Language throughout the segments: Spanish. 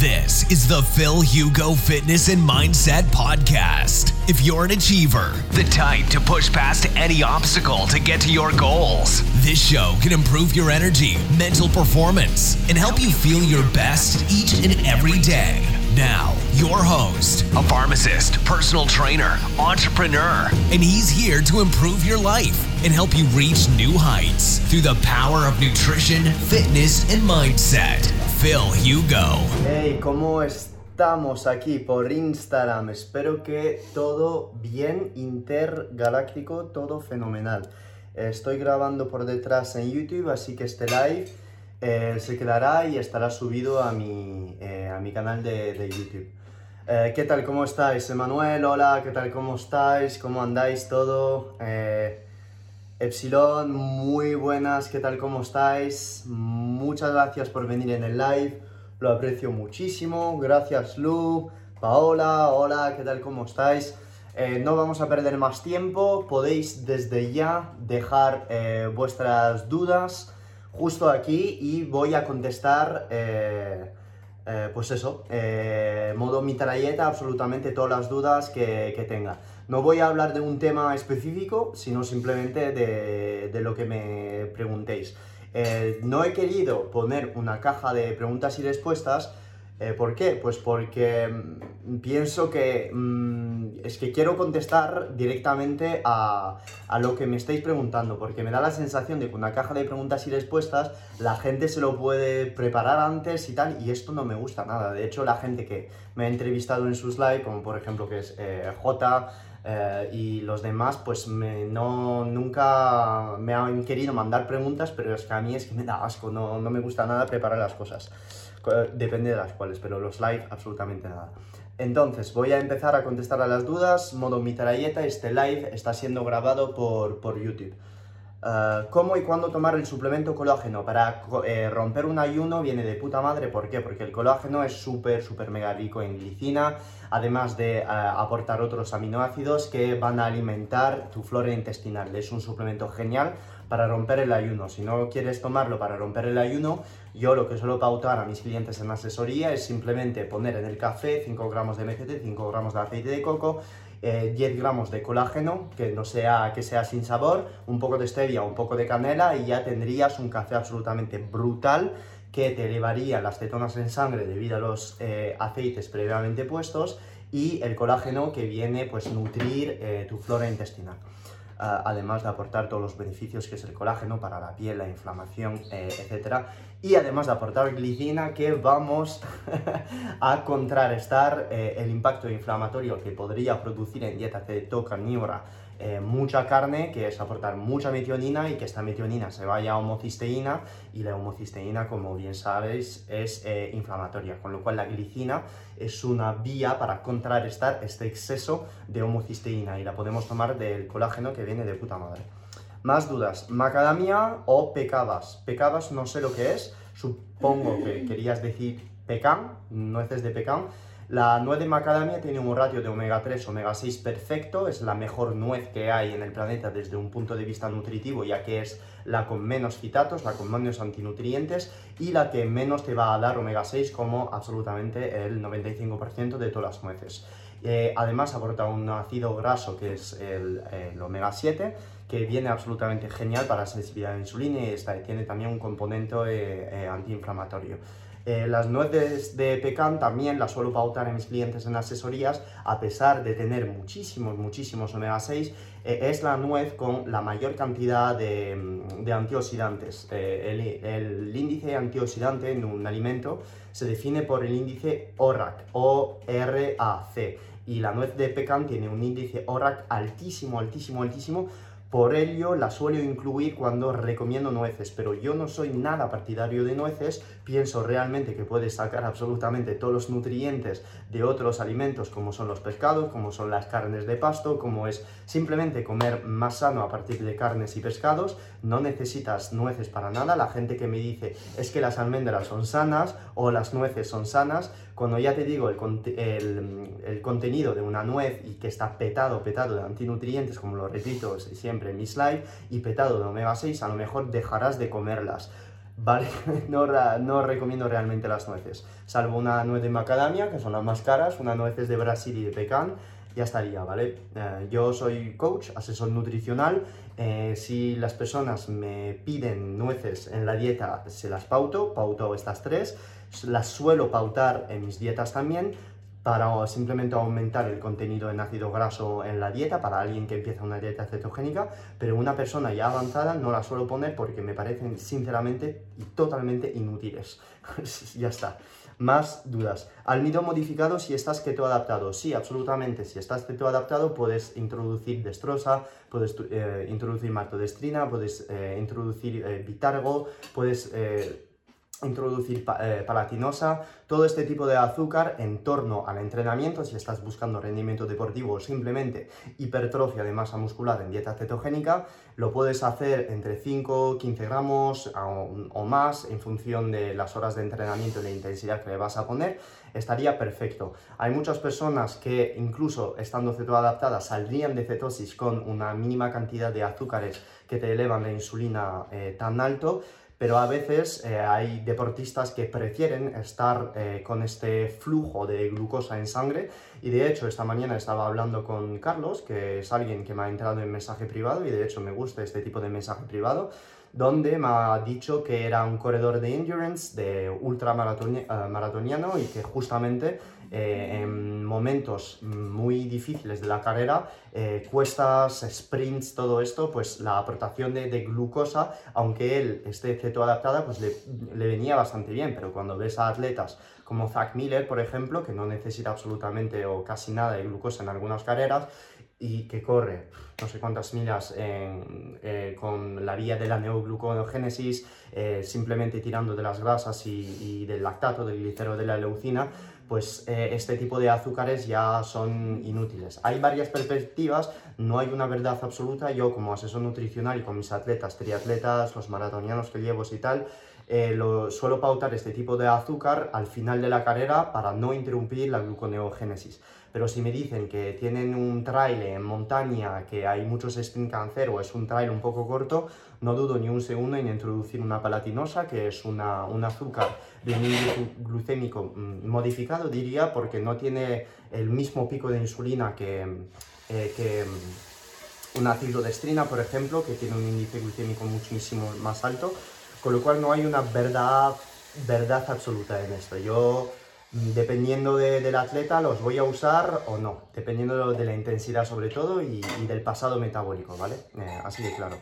This is the Phil Hugo Fitness and Mindset Podcast. If you're an achiever, the type to push past any obstacle to get to your goals, this show can improve your energy, mental performance, and help you feel your best each and every day. Now, your host, a pharmacist, personal trainer, entrepreneur, and he's here to improve your life and help you reach new heights through the power of nutrition, fitness, and mindset. Phil Hugo. Hey, ¿cómo estamos aquí por Instagram? Espero que todo bien, intergaláctico, todo fenomenal. Estoy grabando por detrás en YouTube, así que este live eh, se quedará y estará subido a mi, eh, a mi canal de, de YouTube. Eh, ¿Qué tal? ¿Cómo estáis? Emanuel, hola, ¿qué tal? ¿Cómo estáis? ¿Cómo andáis todo? Epsilon, muy buenas, ¿qué tal? ¿Cómo estáis? Muchas gracias por venir en el live, lo aprecio muchísimo. Gracias, Lu, Paola, hola, ¿qué tal? ¿Cómo estáis? No vamos a perder más tiempo, podéis desde ya dejar vuestras dudas justo aquí y voy a contestar, eh, eh, pues eso, eh, modo mitralleta, absolutamente todas las dudas que, que tenga. No voy a hablar de un tema específico, sino simplemente de, de lo que me preguntéis. Eh, no he querido poner una caja de preguntas y respuestas. Eh, ¿Por qué? Pues porque mm, pienso que mm, es que quiero contestar directamente a, a lo que me estáis preguntando, porque me da la sensación de que una caja de preguntas y respuestas la gente se lo puede preparar antes y tal, y esto no me gusta nada. De hecho, la gente que me ha entrevistado en sus live, como por ejemplo que es eh, J, eh, y los demás, pues me, no, nunca me han querido mandar preguntas, pero es que a mí es que me da asco, no, no me gusta nada preparar las cosas. Depende de las cuales, pero los live absolutamente nada. Entonces, voy a empezar a contestar a las dudas, modo mitralleta, este live está siendo grabado por, por YouTube. Uh, ¿Cómo y cuándo tomar el suplemento colágeno? Para eh, romper un ayuno viene de puta madre, ¿por qué? Porque el colágeno es súper, súper mega rico en glicina, además de uh, aportar otros aminoácidos que van a alimentar tu flora intestinal. Es un suplemento genial para romper el ayuno. Si no quieres tomarlo para romper el ayuno, yo lo que suelo pautar a mis clientes en asesoría es simplemente poner en el café 5 gramos de MCT, 5 gramos de aceite de coco, eh, 10 gramos de colágeno, que no sea, que sea sin sabor, un poco de stevia, un poco de canela y ya tendrías un café absolutamente brutal que te elevaría las cetonas en sangre debido a los eh, aceites previamente puestos y el colágeno que viene pues nutrir eh, tu flora intestinal. Además de aportar todos los beneficios que es el colágeno para la piel, la inflamación, eh, etc. Y además de aportar glicina que vamos a contrarrestar eh, el impacto inflamatorio que podría producir en dieta cetocarnívora eh, mucha carne, que es aportar mucha metionina y que esta metionina se vaya a homocisteína y la homocisteína, como bien sabéis, es eh, inflamatoria, con lo cual la glicina es una vía para contrarrestar este exceso de homocisteína y la podemos tomar del colágeno que viene de puta madre. Más dudas, macadamia o pecabas. Pecabas no sé lo que es, supongo que querías decir pecan, nueces de pecan. La nuez de macadamia tiene un ratio de omega 3, omega 6 perfecto, es la mejor nuez que hay en el planeta desde un punto de vista nutritivo, ya que es la con menos fitatos, la con menos antinutrientes y la que menos te va a dar omega 6 como absolutamente el 95% de todas las nueces. Eh, además aporta un ácido graso que es el, omega 7 que viene absolutamente genial para la sensibilidad a la insulina y está, tiene también un componente eh, eh, antiinflamatorio. Eh, las nueces de pecan también las suelo pautar en mis clientes en asesorías, a pesar de tener muchísimos, muchísimos omega 6, eh, es la nuez con la mayor cantidad de, mm, antioxidantes. Eh, el, el índice antioxidante en un alimento se define por el índice ORAC, O-R-A-C, y la nuez de pecan tiene un índice ORAC altísimo, altísimo, altísimo, por ello la suelo incluir cuando recomiendo nueces, pero yo no soy nada partidario de nueces, pienso realmente que puedes sacar absolutamente todos los nutrientes de otros alimentos como son los pescados, como son las carnes de pasto, como es simplemente comer más sano a partir de carnes y pescados, no necesitas nueces para nada, la gente que me dice es que las almendras son sanas o las nueces son sanas, cuando ya te digo el, el, el, contenido de una nuez y que está petado, petado de antinutrientes, como lo repito siempre en mi slide, y petado de omega 6, a lo mejor dejarás de comerlas. vale, no, no, recomiendo realmente las nueces, salvo una nuez de macadamia, que son las más caras, una nueces de Brasil y de pecan, ya estaría, ¿vale? Eh, yo soy coach, asesor nutricional, eh, si las personas me piden nueces en la dieta, se las pauto, pauto estas tres, las suelo pautar en mis dietas también, para simplemente aumentar el contenido en ácido graso en la dieta para alguien que empieza una dieta cetogénica, pero una persona ya avanzada no la suelo poner porque me parecen sinceramente y totalmente inútiles. ya está. Más dudas. Almidón modificado si estás keto adaptado. Sí, absolutamente. Si estás keto adaptado puedes introducir destrosa, puedes eh, introducir maltodestrina, puedes eh, introducir eh, bitargo, puedes introducir eh, palatinosa, todo este tipo de azúcar en torno al entrenamiento, si estás buscando rendimiento deportivo o simplemente hipertrofia de masa muscular en dieta cetogénica, lo puedes hacer entre 5, 15 gramos o, más en función de las horas de entrenamiento y la intensidad que le vas a poner, estaría perfecto. Hay muchas personas que incluso estando cetoadaptadas saldrían de cetosis con una mínima cantidad de azúcares que te elevan la insulina eh, tan alto, pero a veces eh, hay deportistas que prefieren estar eh, con este flujo de glucosa en sangre. Y de hecho esta mañana estaba hablando con Carlos, que es alguien que me ha entrado en mensaje privado y de hecho me gusta este tipo de mensaje privado, donde me ha dicho que era un corredor de endurance, de ultramaratoniano y que justamente eh, en momentos muy difíciles de la carrera, eh, cuestas, sprints, todo esto, pues la aportación de, glucosa, aunque él esté cetoadaptada, pues le, le, venía bastante bien, pero cuando ves a atletas como Zach Miller, por ejemplo, que no necesita absolutamente o casi nada de glucosa en algunas carreras, y que corre no sé cuántas millas eh, con la vía de la neoglucogénesis, simplemente tirando de las grasas y, y, del lactato, del glicero de la leucina, pues eh, este tipo de azúcares ya son inútiles. Hay varias perspectivas, no hay una verdad absoluta. Yo como asesor nutricional y con mis atletas, triatletas, los maratonianos que llevo y tal, eh, lo, suelo pautar este tipo de azúcar al final de la carrera para no interrumpir la gluconeogénesis. Pero si me dicen que tienen un trail en montaña, que hay muchos sprint cancer o es un trail un poco corto, no dudo ni un segundo en introducir una palatinosa, que es una, un azúcar de índice glucémico mm, modificado, diría, porque no tiene el mismo pico de insulina que, eh, que mm, una cildodestrina, por ejemplo, que tiene un índice glucémico muchísimo más alto, con lo cual no hay una verdad, verdad absoluta en esto. Yo dependiendo del atleta los voy a usar o no, dependiendo de la intensidad sobre todo y, del pasado metabólico, ¿vale? Eh, así de claro.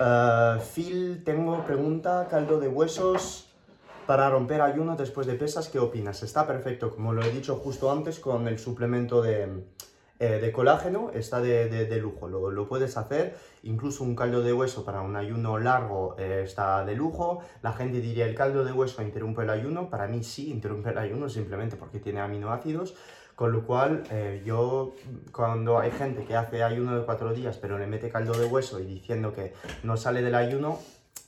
Uh, Phil, tengo pregunta, caldo de huesos para romper ayuno después de pesas, ¿qué opinas? Está perfecto, como lo he dicho justo antes con el suplemento de, eh, de colágeno está de, lujo, lo, puedes hacer, incluso un caldo de hueso para un ayuno largo eh, está de lujo, la gente diría el caldo de hueso interrumpe el ayuno, para mí sí interrumpe el ayuno simplemente porque tiene aminoácidos, con lo cual eh, yo cuando hay gente que hace ayuno de cuatro días pero le mete caldo de hueso y diciendo que no sale del ayuno,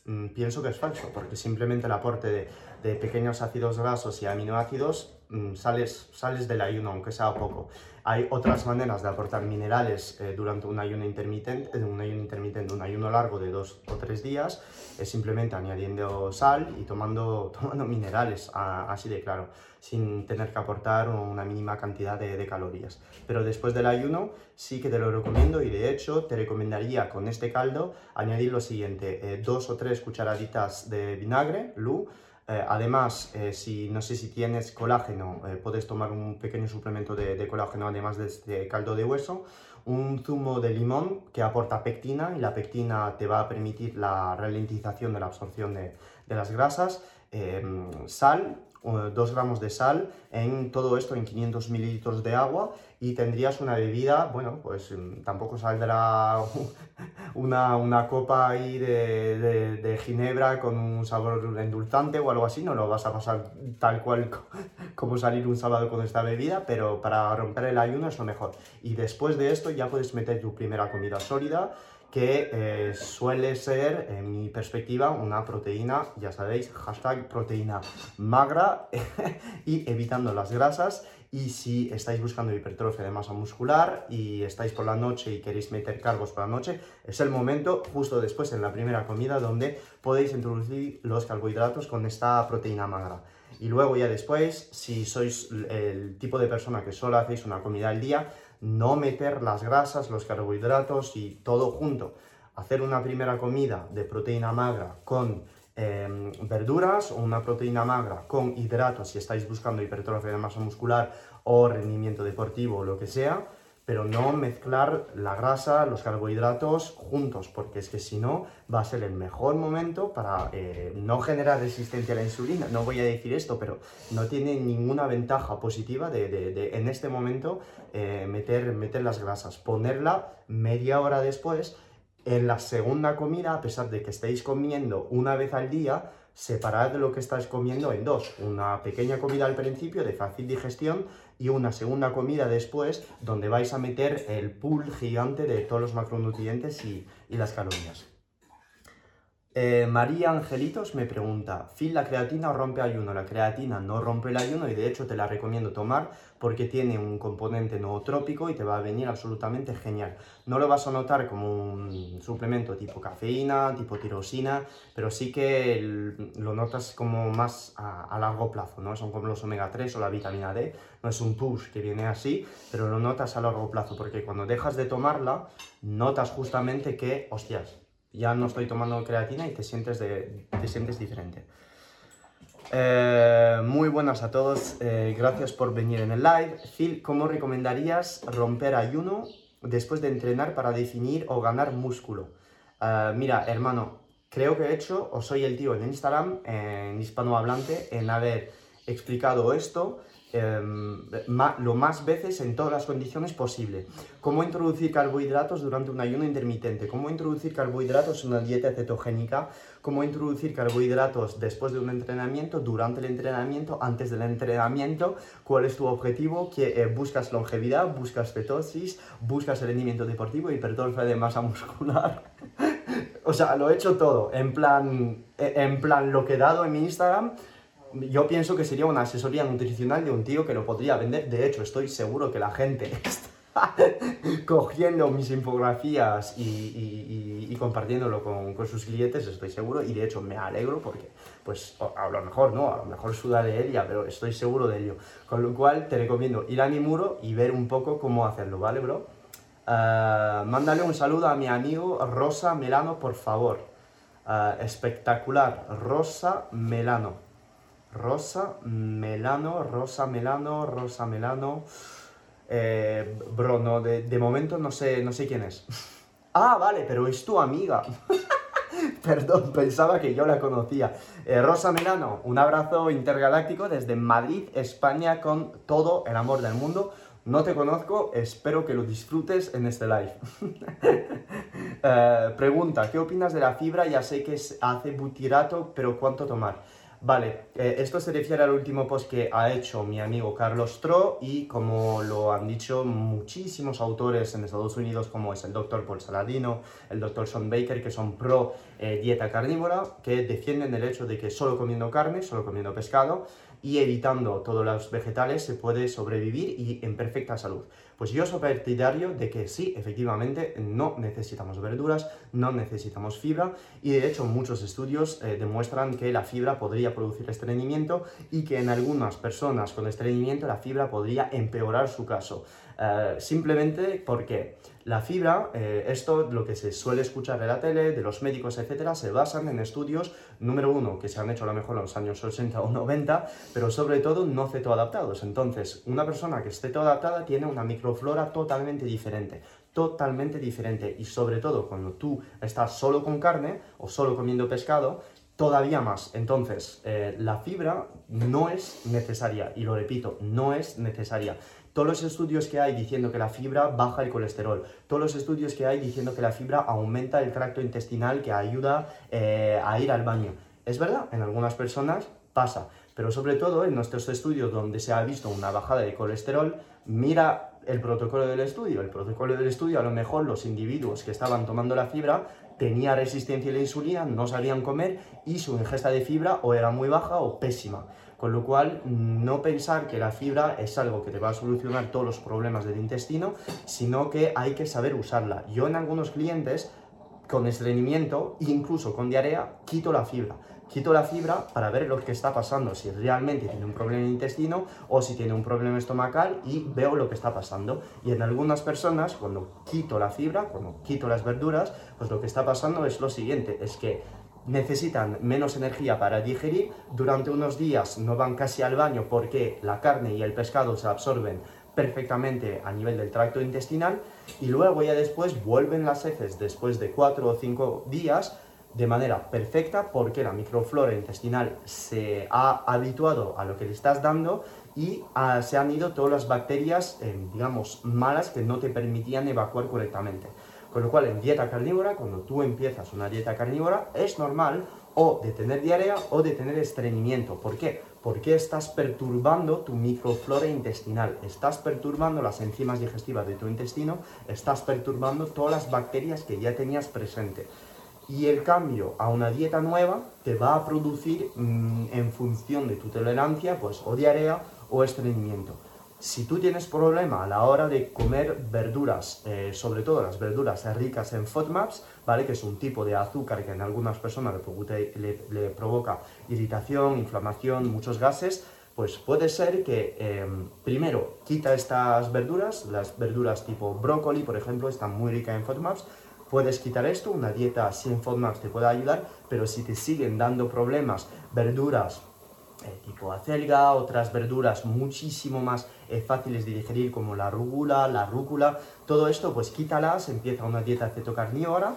mm, pienso que es falso, porque simplemente el aporte de, pequeños ácidos grasos y aminoácidos sales, sales del ayuno, aunque sea poco. Hay otras maneras de aportar minerales eh, durante un ayuno intermitente, un ayuno intermitente, un ayuno largo de dos o tres días, es simplemente añadiendo sal y tomando, tomando minerales, así de claro, sin tener que aportar una mínima cantidad de, calorías. Pero después del ayuno sí que te lo recomiendo y de hecho te recomendaría con este caldo añadir lo siguiente, eh, dos o tres cucharaditas de vinagre, lu, eh, además, eh, si no sé si tienes colágeno, eh, puedes tomar un pequeño suplemento de, colágeno además de este caldo de hueso, un zumo de limón que aporta pectina y la pectina te va a permitir la ralentización de la absorción de, de las grasas, sal 2 gramos de sal en todo esto en 500 mililitros de agua y tendrías una bebida, bueno, pues mm, tampoco saldrá una, una copa ahí de, de, ginebra con un sabor endulzante o algo así, no lo vas a pasar tal cual como salir un sábado con esta bebida, pero para romper el ayuno es lo mejor. Y después de esto ya puedes meter tu primera comida sólida, que eh, suele ser, en mi perspectiva, una proteína, ya sabéis, hashtag proteína magra y evitando las grasas. Y si estáis buscando hipertrofia de masa muscular y estáis por la noche y queréis meter cargos por la noche, es el momento justo después en la primera comida donde podéis introducir los carbohidratos con esta proteína magra. Y luego ya después, si sois el tipo de persona que solo hacéis una comida al día, no meter las grasas, los carbohidratos y todo junto. Hacer una primera comida de proteína magra con em, verduras o una proteína magra con hidratos si estáis buscando hipertrofia de masa muscular o rendimiento deportivo o lo que sea pero no mezclar la grasa, los carbohidratos juntos, porque es que si no va a ser el mejor momento para eh, no generar resistencia a la insulina. No voy a decir esto, pero no tiene ninguna ventaja positiva de, en este momento eh, meter, meter las grasas. Ponerla media hora después en la segunda comida, a pesar de que estéis comiendo una vez al día, separad lo que estáis comiendo en dos. Una pequeña comida al principio de fácil digestión y una segunda comida después donde vais a meter el pool gigante de todos los macronutrientes y, y las calorías. Eh, María Angelitos me pregunta, ¿Phil, la creatina rompe ayuno? La creatina no rompe el ayuno y de hecho te la recomiendo tomar porque tiene un componente nootrópico y te va a venir absolutamente genial. No lo vas a notar como un suplemento tipo cafeína, tipo tirosina, pero sí que lo notas como más a, largo plazo, ¿no? Son como los omega 3 o la vitamina D, no es un push que viene así, pero lo notas a largo plazo porque cuando dejas de tomarla, notas justamente que, hostias, ya no estoy tomando creatina y te sientes, de, te sientes diferente. Eh, muy buenas a todos, eh, gracias por venir en el live. Phil, ¿cómo recomendarías romper ayuno después de entrenar para definir o ganar músculo? Eh, mira, hermano, creo que he hecho, o soy el tío en Instagram, en hispanohablante, en haber explicado esto Em, lo más veces en todas las condiciones posible. Cómo introducir carbohidratos durante un ayuno intermitente, cómo introducir carbohidratos en una dieta cetogénica, cómo introducir carbohidratos después de un entrenamiento, durante el entrenamiento, antes del entrenamiento, cuál es tu objetivo, que eh, buscas longevidad, buscas cetosis, buscas rendimiento deportivo, hipertrofia de masa muscular. o sea, lo he hecho todo, en plan, eh, en plan lo que he dado en mi Instagram yo pienso que sería una asesoría nutricional de un tío que lo podría vender. De hecho, estoy seguro que la gente está cogiendo mis infografías y, compartiéndolo con, sus clientes, estoy seguro. Y de hecho, me alegro porque, pues, a lo mejor no, a lo mejor suda de ella, pero estoy seguro de ello. Con lo cual, te recomiendo ir a mi muro y ver un poco cómo hacerlo, ¿vale, bro? Uh, mándale un saludo a mi amigo Rosa Melano, por favor. Uh, espectacular, Rosa Melano. Rosa Melano, Rosa Melano, Rosa Melano. Eh, bro, no, de, momento no sé, no sé quién es. ah, vale, pero es tu amiga. Perdón, pensaba que yo la conocía. Eh, Rosa Melano, un abrazo intergaláctico desde Madrid, España, con todo el amor del mundo. No te conozco, espero que lo disfrutes en este live. Eh, pregunta, ¿qué opinas de la fibra? Ya sé que hace butirato, pero ¿cuánto tomar? Vale, eh, esto se refiere al último post que ha hecho mi amigo Carlos Tro y como lo han dicho muchísimos autores en Estados Unidos como es el Dr. Paul Saladino, el Dr. Sean Baker que son pro eh, dieta carnívora, que defienden el hecho de que solo comiendo carne, solo comiendo pescado y evitando todos los vegetales se puede sobrevivir y en perfecta salud. Pues yo soy partidario de que sí, efectivamente, no necesitamos verduras, no necesitamos fibra y de hecho muchos estudios eh, demuestran que la fibra podría producir estreñimiento y que en algunas personas con estreñimiento la fibra podría empeorar su caso. Eh, simplemente porque la fibra, eh, esto lo que se suele escuchar de la tele, de los médicos, etcétera, se basan en estudios, número uno, que se han hecho a lo mejor en los años 80 o 90, pero sobre todo no cetoadaptados. Entonces, una persona que esté adaptada tiene una microflora totalmente diferente totalmente diferente y sobre todo cuando tú estás solo con carne o solo comiendo pescado, todavía más. Entonces, eh, la fibra no es necesaria, y lo repito, no es necesaria todos los estudios que hay diciendo que la fibra baja el colesterol, todos los estudios que hay diciendo que la fibra aumenta el tracto intestinal que ayuda eh, a ir al baño. Es verdad, en algunas personas pasa, Pero sobre todo en nuestros estudios donde se ha visto una bajada de colesterol, mira el protocolo del estudio. El protocolo del estudio, a lo mejor los individuos que estaban tomando la fibra tenían resistencia a la insulina, no sabían comer y su ingesta de fibra o era muy baja o pésima. Con lo cual, no pensar que la fibra es algo que te va a solucionar todos los problemas del intestino, sino que hay que saber usarla. Yo en algunos clientes, con estreñimiento, incluso con diarrea, quito la fibra quito la fibra para ver lo que está pasando, si realmente tiene un problema de intestino o si tiene un problema estomacal y veo lo que está pasando. Y en algunas personas, cuando quito la fibra, cuando quito las verduras, pues lo que está pasando es lo siguiente, es que necesitan menos energía para digerir, durante unos días no van casi al baño porque la carne y el pescado se absorben perfectamente a nivel del tracto intestinal y luego ya después vuelven las heces después de 4 o 5 días de manera perfecta porque la microflora intestinal se ha habituado a lo que le estás dando y ah, se han ido todas las bacterias, eh, digamos, malas que no te permitían evacuar correctamente. Con lo cual, en dieta carnívora, cuando tú empiezas una dieta carnívora, es normal o de tener diarrea o de tener estreñimiento. ¿Por qué? Porque estás perturbando tu microflora intestinal, estás perturbando las enzimas digestivas de tu intestino, estás perturbando todas las bacterias que ya tenías presente y el cambio a una dieta nueva te va a producir mm, en función de tu tolerancia, pues o diarrea o estreñimiento. Si tú tienes problema a la hora de comer verduras, eh, sobre todo las verduras ricas en FODMAPs, ¿vale? que es un tipo de azúcar que en algunas personas le, provoca irritación, inflamación, muchos gases, pues puede ser que em, primero quita estas verduras, las verduras tipo brócoli, por ejemplo, están muy ricas en FODMAPs, Puedes quitar esto, una dieta sin FODMAPs te puede ayudar, pero si te siguen dando problemas, verduras tipo acelga, otras verduras muchísimo más eh, fáciles de digerir como la rúgula, la rúcula, todo esto pues quítalas, empieza una dieta cetocarnívora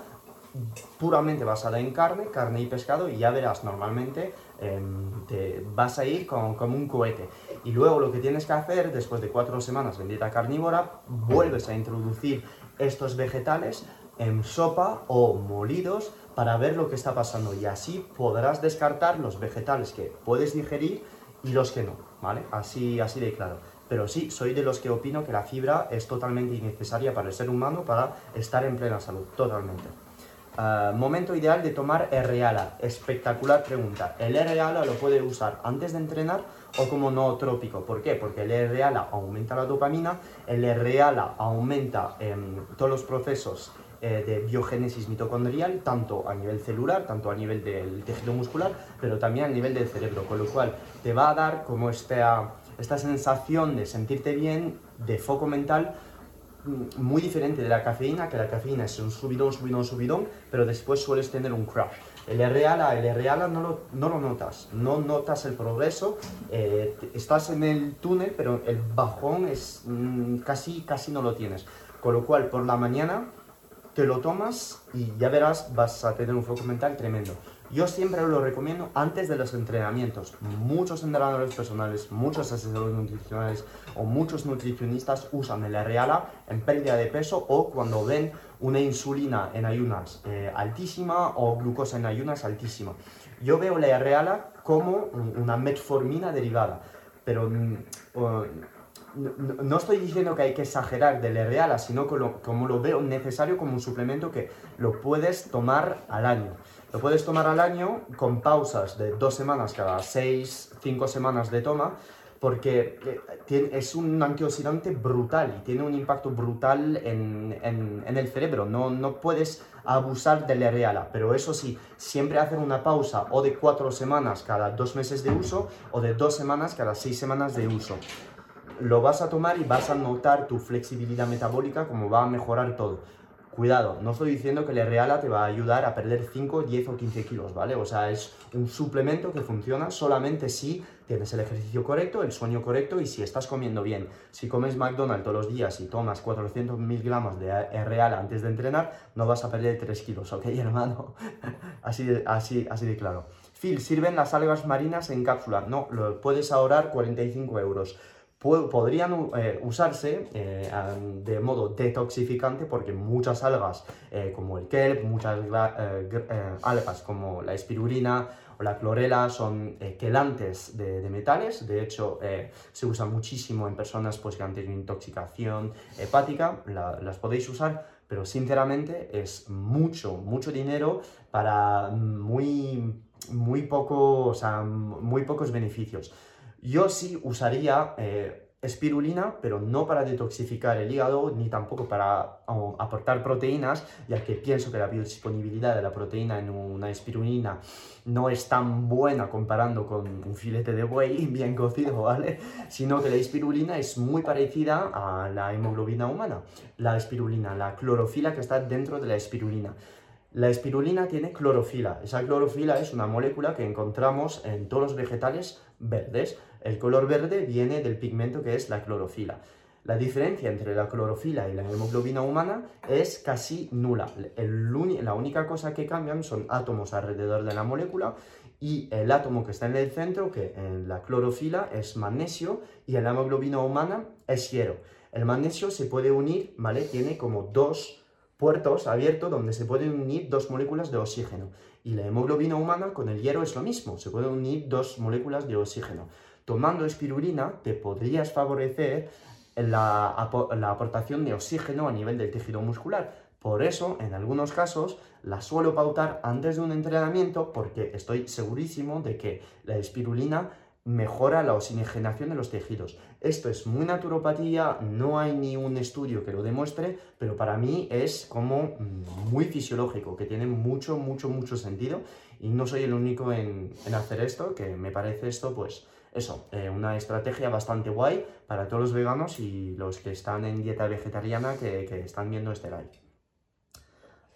puramente basada en carne, carne y pescado y ya verás, normalmente em, te vas a ir como, como un cohete. Y luego lo que tienes que hacer después de cuatro semanas en dieta carnívora, vuelves a introducir estos vegetales en sopa o molidos para ver lo que está pasando y así podrás descartar los vegetales que puedes digerir y los que no, ¿vale? Así, así de claro. Pero sí, soy de los que opino que la fibra es totalmente innecesaria para el ser humano para estar en plena salud, totalmente. Ah, momento ideal de tomar R-ALA. Espectacular pregunta. ¿El R-ALA lo puede usar antes de entrenar o como nootrópico? ¿Por qué? Porque el R-ALA aumenta la dopamina, el R-ALA aumenta em, todos los procesos eh, de biogénesis mitocondrial, tanto a nivel celular, tanto a nivel del tejido muscular, pero también a nivel del cerebro, con lo cual te va a dar como esta, esta sensación de sentirte bien, de foco mental, mm, muy diferente de la cafeína, que la cafeína es un subidón, subidón, subidón, pero después sueles tener un crash. El RALA, el RALA no lo, no lo notas, no notas el progreso, eh, estás en el túnel, pero el bajón es mm, casi, casi no lo tienes. Con lo cual, por la mañana te lo tomas y ya verás, vas a tener un foco mental tremendo. Yo siempre lo recomiendo antes de los entrenamientos. Muchos entrenadores personales, muchos asesores nutricionales o muchos nutricionistas usan el Reala en pérdida de peso o cuando ven una insulina en ayunas eh, altísima o glucosa en ayunas altísima. Yo veo la Reala como una metformina derivada, pero mm, no, estoy diciendo que hay que exagerar del reala, sino como lo veo necesario como un suplemento que lo puedes tomar al año. Lo puedes tomar al año con pausas de dos semanas cada seis, cinco semanas de toma, porque eh, es un antioxidante brutal y tiene un impacto brutal en, el cerebro. No, no puedes abusar del reala, pero eso sí, siempre hacer una pausa o de cuatro semanas cada dos meses de uso o de dos semanas cada seis semanas de uso lo vas a tomar y vas a notar tu flexibilidad metabólica, como va a mejorar todo. Cuidado, no estoy diciendo que la Reala te va a ayudar a perder 5, 10 o 15 kilos, ¿vale? O sea, es un suplemento que funciona solamente si tienes el ejercicio correcto, el sueño correcto y si estás comiendo bien. Si comes McDonald's todos los días y tomas 400 miligramos de Reala antes de entrenar, no vas a perder 3 kilos, ¿ok, hermano? así, de, así, así de claro. Phil, ¿sirven las algas marinas en cápsula? No, lo puedes ahorrar 45 euros podrían eh, usarse eh, de modo detoxificante porque muchas algas eh, como el kelp, muchas algas como la espirulina o la clorela son quelantes de, metales, de hecho se usa muchísimo en personas pues, que han tenido intoxicación hepática, las podéis usar, pero sinceramente es mucho, mucho dinero para muy, muy, o sea, muy pocos beneficios. Yo sí usaría eh, espirulina, pero no para detoxificar el hígado, ni tampoco para aportar proteínas, ya que pienso que la biodisponibilidad de la proteína en una espirulina no es tan buena comparando con un filete de buey bien cocido, ¿vale? Sino que la espirulina es muy parecida a la hemoglobina humana. La espirulina, la clorofila que está dentro de la espirulina. La espirulina tiene clorofila. Esa clorofila es una molécula que encontramos en todos los vegetales verdes. El color verde viene del pigmento que es la clorofila. La diferencia entre la clorofila y la hemoglobina humana es casi nula. la única cosa que cambian son átomos alrededor de la molécula y el átomo que está en el centro, que en la clorofila es magnesio y en la hemoglobina humana es hierro. El magnesio se puede unir, ¿vale? Tiene como dos puertos abiertos donde se pueden unir dos moléculas de oxígeno. Y la hemoglobina humana con el hierro es lo mismo, se pueden unir dos moléculas de oxígeno. Tomando espirulina te podrías favorecer la, aportación de oxígeno a nivel del tejido muscular. Por eso, en algunos casos, la suelo pautar antes de un entrenamiento porque estoy segurísimo de que la espirulina mejora la oxigenación de los tejidos. Esto es muy naturopatía, no hay ni un estudio que lo demuestre, pero para mí es como mm, muy fisiológico, que tiene mucho, mucho, mucho sentido y no soy el único en, hacer esto, que me parece esto pues eso, eh, una estrategia bastante guay para todos los veganos y los que están en dieta vegetariana que, están viendo este live.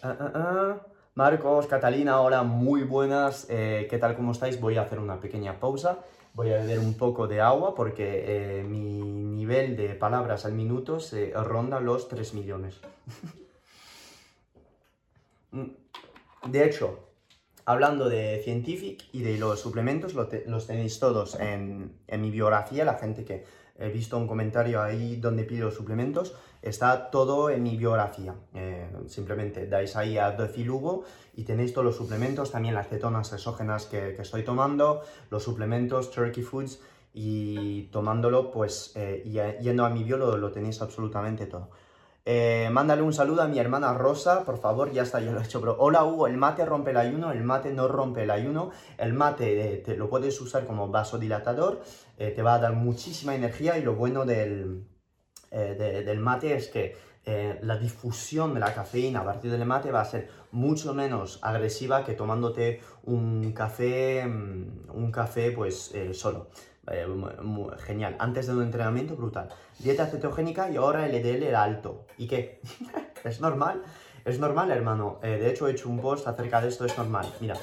Ah, ah, ah. Marcos, Catalina, hola, muy buenas, eh, ¿qué tal, cómo estáis? Voy a hacer una pequeña pausa voy a beber un poco de agua porque eh, mi nivel de palabras al minuto se ronda los 3 millones. de hecho, hablando de Scientific y de los suplementos, los tenéis todos en, en mi biografía, la gente que he visto un comentario ahí donde pido suplementos, está todo en mi biografía. Eh, simplemente dais ahí a Defilugo y tenéis todos los suplementos, también las cetonas exógenas que, estoy tomando, los suplementos, Turkey Foods y tomándolo, pues eh, yendo a mi bio lo tenéis absolutamente todo. Eh, mándale un saludo a mi hermana Rosa, por favor, ya está, ya lo he hecho, pero hola Hugo, el mate rompe el ayuno, el mate no rompe el ayuno, el mate te lo puedes usar como vasodilatador, te va a dar muchísima energía y lo bueno del, del mate es que la difusión de la cafeína a partir del mate va a ser mucho menos agresiva que tomándote un café, mm, un café pues solo. Eh, genial. Antes de un entrenamiento, brutal. Dieta cetogénica y ahora el LDL era alto. ¿Y qué? ¿Es normal? Es normal, hermano. Eh, de hecho, he hecho un post acerca de esto, es normal. Mira,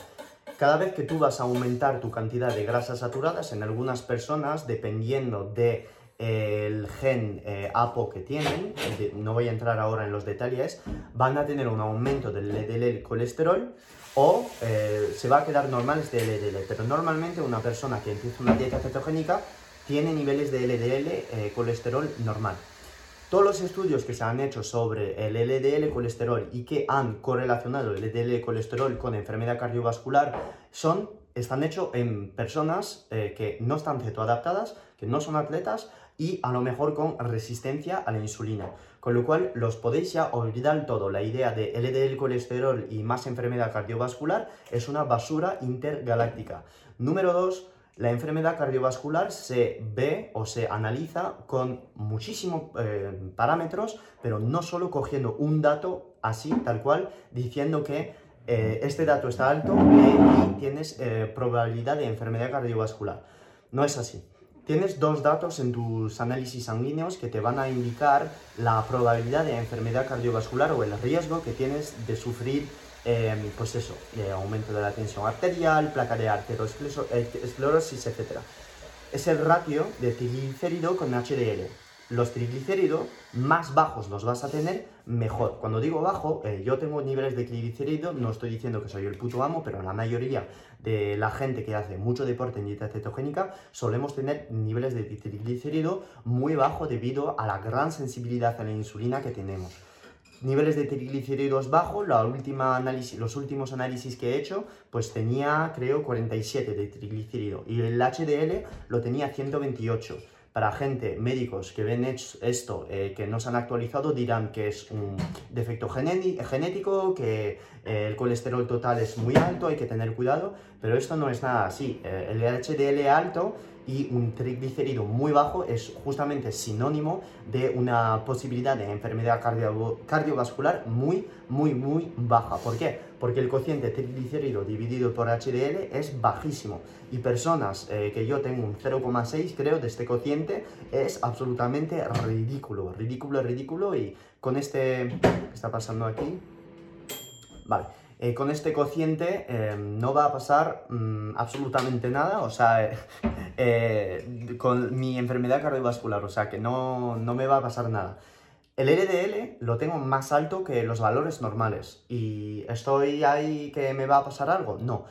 cada vez que tú vas a aumentar tu cantidad de grasas saturadas, en algunas personas, dependiendo de eh, el gen APO que tienen, no voy a entrar ahora en los detalles, van a tener un aumento del LDL colesterol o eh, se va a quedar normal este LDL. Pero normalmente una persona que empieza una dieta cetogénica tiene niveles de LDL, eh, colesterol normal. Todos los estudios que se han hecho sobre el LDL colesterol y que han correlacionado el LDL colesterol con enfermedad cardiovascular son, están hechos en personas eh, que no están cetoadaptadas, que no son atletas y a lo mejor con resistencia a la insulina. Con lo cual los podéis ya olvidar todo. La idea de LDL colesterol y más enfermedad cardiovascular es una basura intergaláctica. Número 2. La enfermedad cardiovascular se ve o se analiza con muchísimos eh, parámetros, pero no solo cogiendo un dato así, tal cual, diciendo que eh, este dato está alto y tienes eh, probabilidad de enfermedad cardiovascular. No es así. Tienes dos datos en tus análisis sanguíneos que te van a indicar la probabilidad de enfermedad cardiovascular o el riesgo que tienes de sufrir, em, pues eso, aumento de la tensión arterial, placa de arteriosclerosis, etc. Es el ratio de triglicérido con HDL. los triglicéridos más bajos los vas a tener, mejor. Cuando digo bajo, eh, yo tengo niveles de triglicéridos, no estoy diciendo que soy el puto amo, pero la mayoría de la gente que hace mucho deporte en dieta cetogénica solemos tener niveles de triglicéridos muy bajos debido a la gran sensibilidad a la insulina que tenemos niveles de triglicéridos bajos, la última análisis, los últimos análisis que he hecho, pues tenía creo 47 de triglicéridos y el HDL lo tenía 128 para gente, médicos que ven esto, eh, que no se han actualizado, dirán que es un defecto genético, que eh, el colesterol total es muy alto, hay que tener cuidado, pero esto no es nada así. Eh, el HDL alto y un triglicérido muy bajo es justamente sinónimo de una posibilidad de enfermedad cardiovascular muy, muy, muy baja. ¿Por qué? Porque el cociente triglicérido dividido por HDL es bajísimo y personas eh, que yo tengo un 0,6 creo de este cociente es absolutamente ridículo, ridículo, ridículo y con este... ¿qué está pasando aquí? Vale. Eh, con este cociente eh, no va a pasar mm, absolutamente nada, o sea, eh, con mi enfermedad cardiovascular, o sea, que no, no me va a pasar nada. El LDL lo tengo más alto que los valores normales y estoy ahí que me va a pasar algo. No.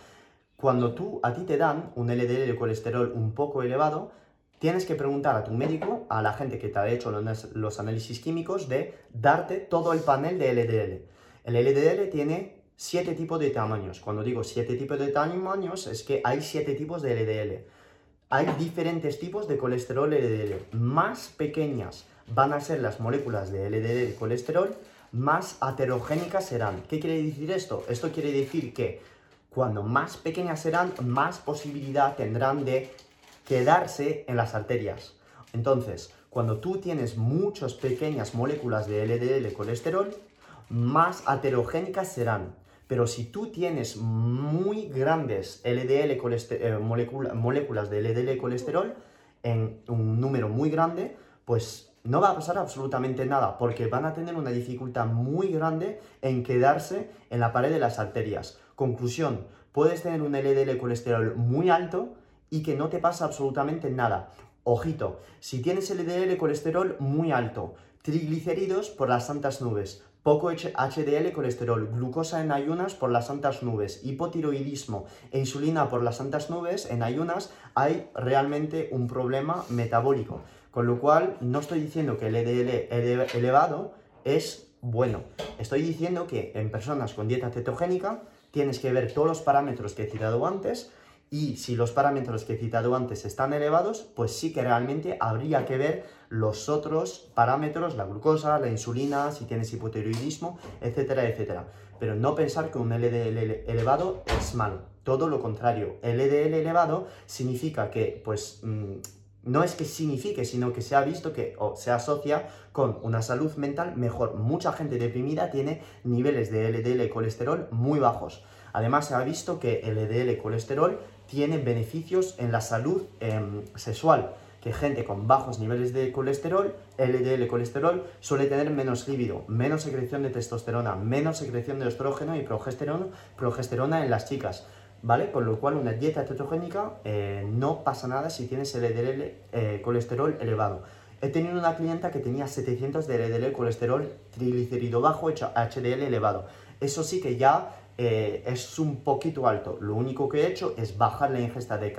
Cuando tú a ti te dan un LDL de colesterol un poco elevado, tienes que preguntar a tu médico, a la gente que te ha hecho los análisis químicos, de darte todo el panel de LDL. El LDL tiene siete tipos de tamaños. Cuando digo siete tipos de tamaños, es que hay siete tipos de LDL. Hay diferentes tipos de colesterol LDL. Más pequeñas van a ser las moléculas de LDL de colesterol, más heterogénicas serán. ¿Qué quiere decir esto? Esto quiere decir que cuando más pequeñas serán, más posibilidad tendrán de quedarse en las arterias. Entonces, cuando tú tienes muchas pequeñas moléculas de LDL colesterol, más heterogénicas serán. Pero si tú tienes muy grandes LDL eh, moléculas de LDL colesterol en un número muy grande, pues no va a pasar absolutamente nada, porque van a tener una dificultad muy grande en quedarse en la pared de las arterias. Conclusión, puedes tener un LDL colesterol muy alto y que no te pasa absolutamente nada. Ojito, si tienes LDL colesterol muy alto, triglicéridos por las santas nubes, poco HDL colesterol, glucosa en ayunas por las santas nubes, hipotiroidismo e insulina por las santas nubes en ayunas, hay realmente un problema metabólico. Con lo cual, no estoy diciendo que el LDL elevado es bueno. Estoy diciendo que en personas con dieta cetogénica tienes que ver todos los parámetros que he citado antes y si los parámetros que he citado antes están elevados, pues sí que realmente habría que ver los otros parámetros, la glucosa, la insulina, si tienes hipotiroidismo, etcétera, etcétera. Pero no pensar que un LDL elevado es malo. Todo lo contrario, LDL elevado significa que, pues, mm, no es que signifique, sino que se ha visto que o se asocia con una salud mental mejor. Mucha gente deprimida tiene niveles de LDL colesterol muy bajos. Además, se ha visto que LDL colesterol tiene beneficios en la salud em, sexual, que gente con bajos niveles de colesterol, LDL colesterol, suele tener menos líbido, menos secreción de testosterona, menos secreción de estrógeno y progesterona, progesterona en las chicas. ¿Vale? Con lo cual una dieta cetogénica eh, no pasa nada si tienes LDL eh, colesterol elevado. He tenido una clienta que tenía 700 de LDL colesterol triglicérido bajo, HDL elevado. Eso sí que ya eh, es un poquito alto. Lo único que he hecho es bajar la ingesta de,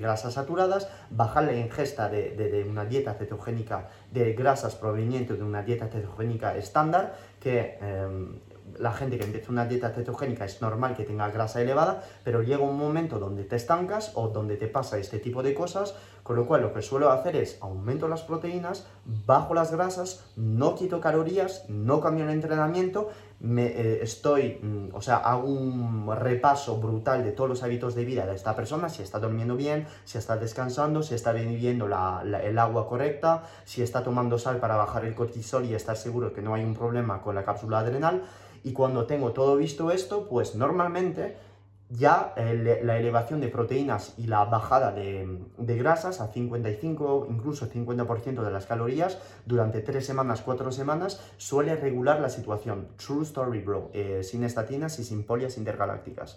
grasas saturadas, bajar la ingesta de, una dieta cetogénica de grasas provenientes de una dieta cetogénica estándar, que em, la gente que empieza una dieta cetogénica es normal que tenga grasa elevada, pero llega un momento donde te estancas o donde te pasa este tipo de cosas, con lo cual lo que suelo hacer es aumento las proteínas, bajo las grasas, no quito calorías, no cambio el entrenamiento me, eh, estoy, mm, o sea, hago un repaso brutal de todos los hábitos de vida de esta persona, si está durmiendo bien, si está descansando, si está bebiendo el agua correcta, si está tomando sal para bajar el cortisol y estar seguro que no hay un problema con la cápsula adrenal. Y cuando tengo todo visto esto, pues normalmente ya la elevación de proteínas y la bajada de, grasas a 55, incluso 50% de las calorías durante 3 semanas, 4 semanas, suele regular la situación. True story, bro. Eh, sin estatinas y sin polias intergalácticas.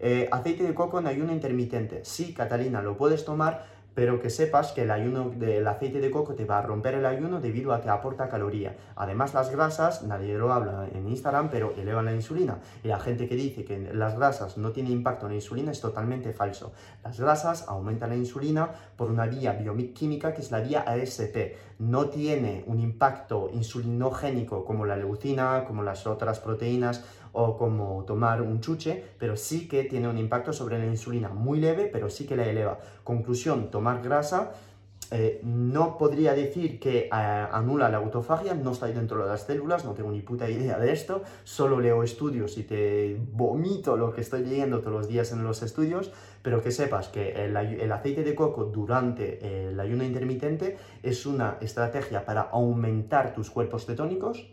Eh, aceite de coco en ayuno intermitente. Sí, Catalina, lo puedes tomar, pero que sepas que el ayuno del aceite de coco te va a romper el ayuno debido a que aporta caloría. Además, las grasas, nadie lo habla en Instagram, pero elevan la insulina. Y la gente que dice que las grasas no tienen impacto en la insulina es totalmente falso. Las grasas aumentan la insulina por una vía bioquímica que es la vía AST. No tiene un impacto insulinogénico como la leucina, como las otras proteínas o como tomar un chuche, pero sí que tiene un impacto sobre la insulina muy leve, pero sí que la eleva. Conclusión, tomar grasa eh, no podría decir que eh, anula la autofagia, no está ahí dentro de las células, no tengo ni puta idea de esto, solo leo estudios y te vomito lo que estoy leyendo todos los días en los estudios, pero que sepas que el, aceite de coco durante el ayuno intermitente es una estrategia para aumentar tus cuerpos cetónicos,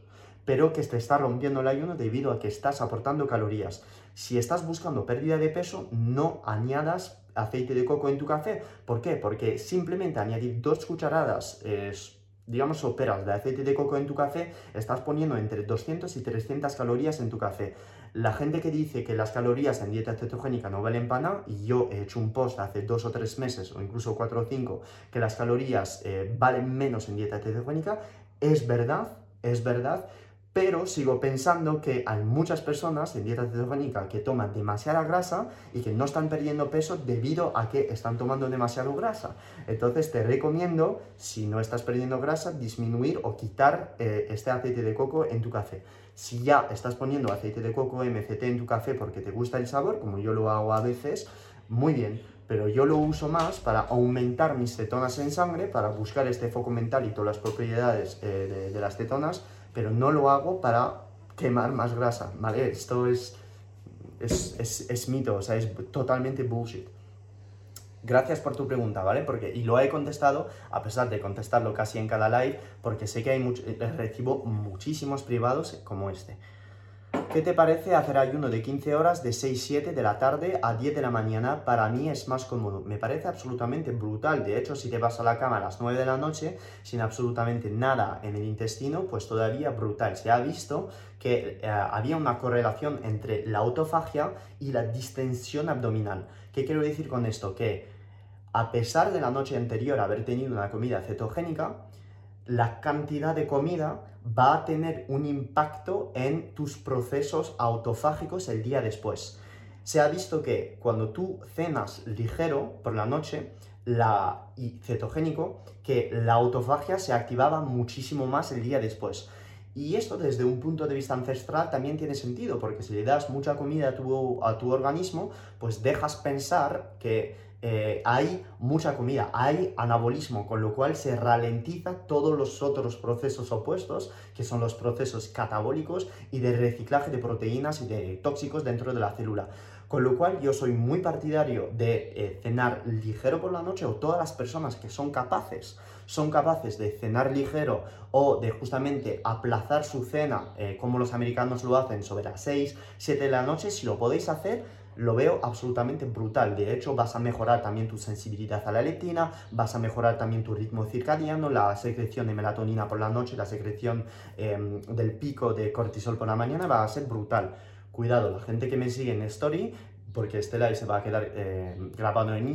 pero que te está rompiendo el ayuno debido a que estás aportando calorías. Si estás buscando pérdida de peso, no añadas aceite de coco en tu café. ¿Por qué? Porque simplemente añadir dos cucharadas, digamos, soperas de aceite de coco en tu café, estás poniendo entre 200 y 300 calorías en tu café. La gente que dice que las calorías en dieta cetogénica no valen para nada, y yo he hecho un post hace dos o tres meses, o incluso cuatro o cinco, que las calorías eh, valen menos en dieta cetogénica, es verdad, es verdad, pero sigo pensando que hay muchas personas en dieta cetogénica que toman demasiada grasa y que no están perdiendo peso debido a que están tomando demasiado grasa. Entonces te recomiendo, si no estás perdiendo grasa, disminuir o quitar eh, este aceite de coco en tu café. Si ya estás poniendo aceite de coco MCT en tu café porque te gusta el sabor, como yo lo hago a veces, muy bien, pero yo lo uso más para aumentar mis cetonas en sangre, para buscar este foco mental y todas las propiedades eh, de, las cetonas, pero no lo hago para quemar más grasa, ¿vale? Esto es, es, es, mito, o sea, es totalmente bullshit. Gracias por tu pregunta, ¿vale? Porque, y lo he contestado, a pesar de contestarlo casi en cada live, porque sé que hay mucho, recibo muchísimos privados como este. ¿Qué te parece hacer ayuno de 15 horas de 6-7 de la tarde a 10 de la mañana? Para mí es más cómodo. Me parece absolutamente brutal. De hecho, si te vas a la cama a las 9 de la noche sin absolutamente nada en el intestino, pues todavía brutal. Se ha visto que eh, había una correlación entre la autofagia y la distensión abdominal. ¿Qué quiero decir con esto? Que a pesar de la noche anterior haber tenido una comida cetogénica, la cantidad de comida va a tener un impacto en tus procesos autofágicos el día después. Se ha visto que cuando tú cenas ligero por la noche la, y cetogénico, que la autofagia se activaba muchísimo más el día después. Y esto desde un punto de vista ancestral también tiene sentido, porque si le das mucha comida a tu, a tu organismo, pues dejas pensar que eh, hay mucha comida, hay anabolismo, con lo cual se ralentiza todos los otros procesos opuestos, que son los procesos catabólicos y de reciclaje de proteínas y de tóxicos dentro de la célula. Con lo cual yo soy muy partidario de eh, cenar ligero por la noche o todas las personas que son capaces, son capaces de cenar ligero o de justamente aplazar su cena, eh, como los americanos lo hacen, sobre las 6, 7 de la noche, si lo podéis hacer, lo veo absolutamente brutal. De hecho, vas a mejorar también tu sensibilidad a la leptina, vas a mejorar también tu ritmo circadiano, la secreción de melatonina por la noche, la secreción em, del pico de cortisol por la mañana va a ser brutal. Cuidado, la gente que me sigue en Story, porque este live se va a quedar eh, grabado en,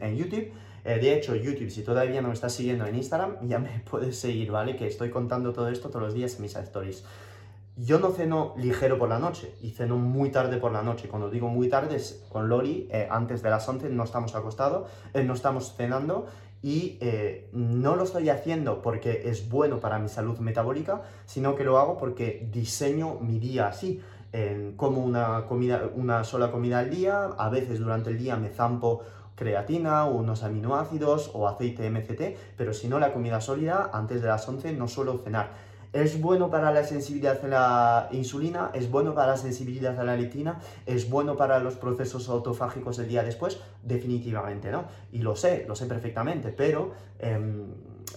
en, YouTube. Eh, de hecho, YouTube, si todavía no me estás siguiendo en Instagram, ya me puedes seguir, ¿vale? Que estoy contando todo esto todos los días en mis stories. Yo no ceno ligero por la noche y ceno muy tarde por la noche. Cuando digo muy tarde es con Lori, eh, antes de las 11 no estamos acostados, eh, no estamos cenando y eh, no lo estoy haciendo porque es bueno para mi salud metabólica, sino que lo hago porque diseño mi día así. como una, comida, una sola comida al día, a veces durante el día me zampo creatina unos aminoácidos o aceite MCT, pero si no la comida sólida, antes de las 11 no suelo cenar es bueno para la sensibilidad a la insulina, es bueno para la sensibilidad a la leptina, es bueno para los procesos autofágicos el día después, definitivamente, ¿no? Y lo sé, lo sé perfectamente, pero em,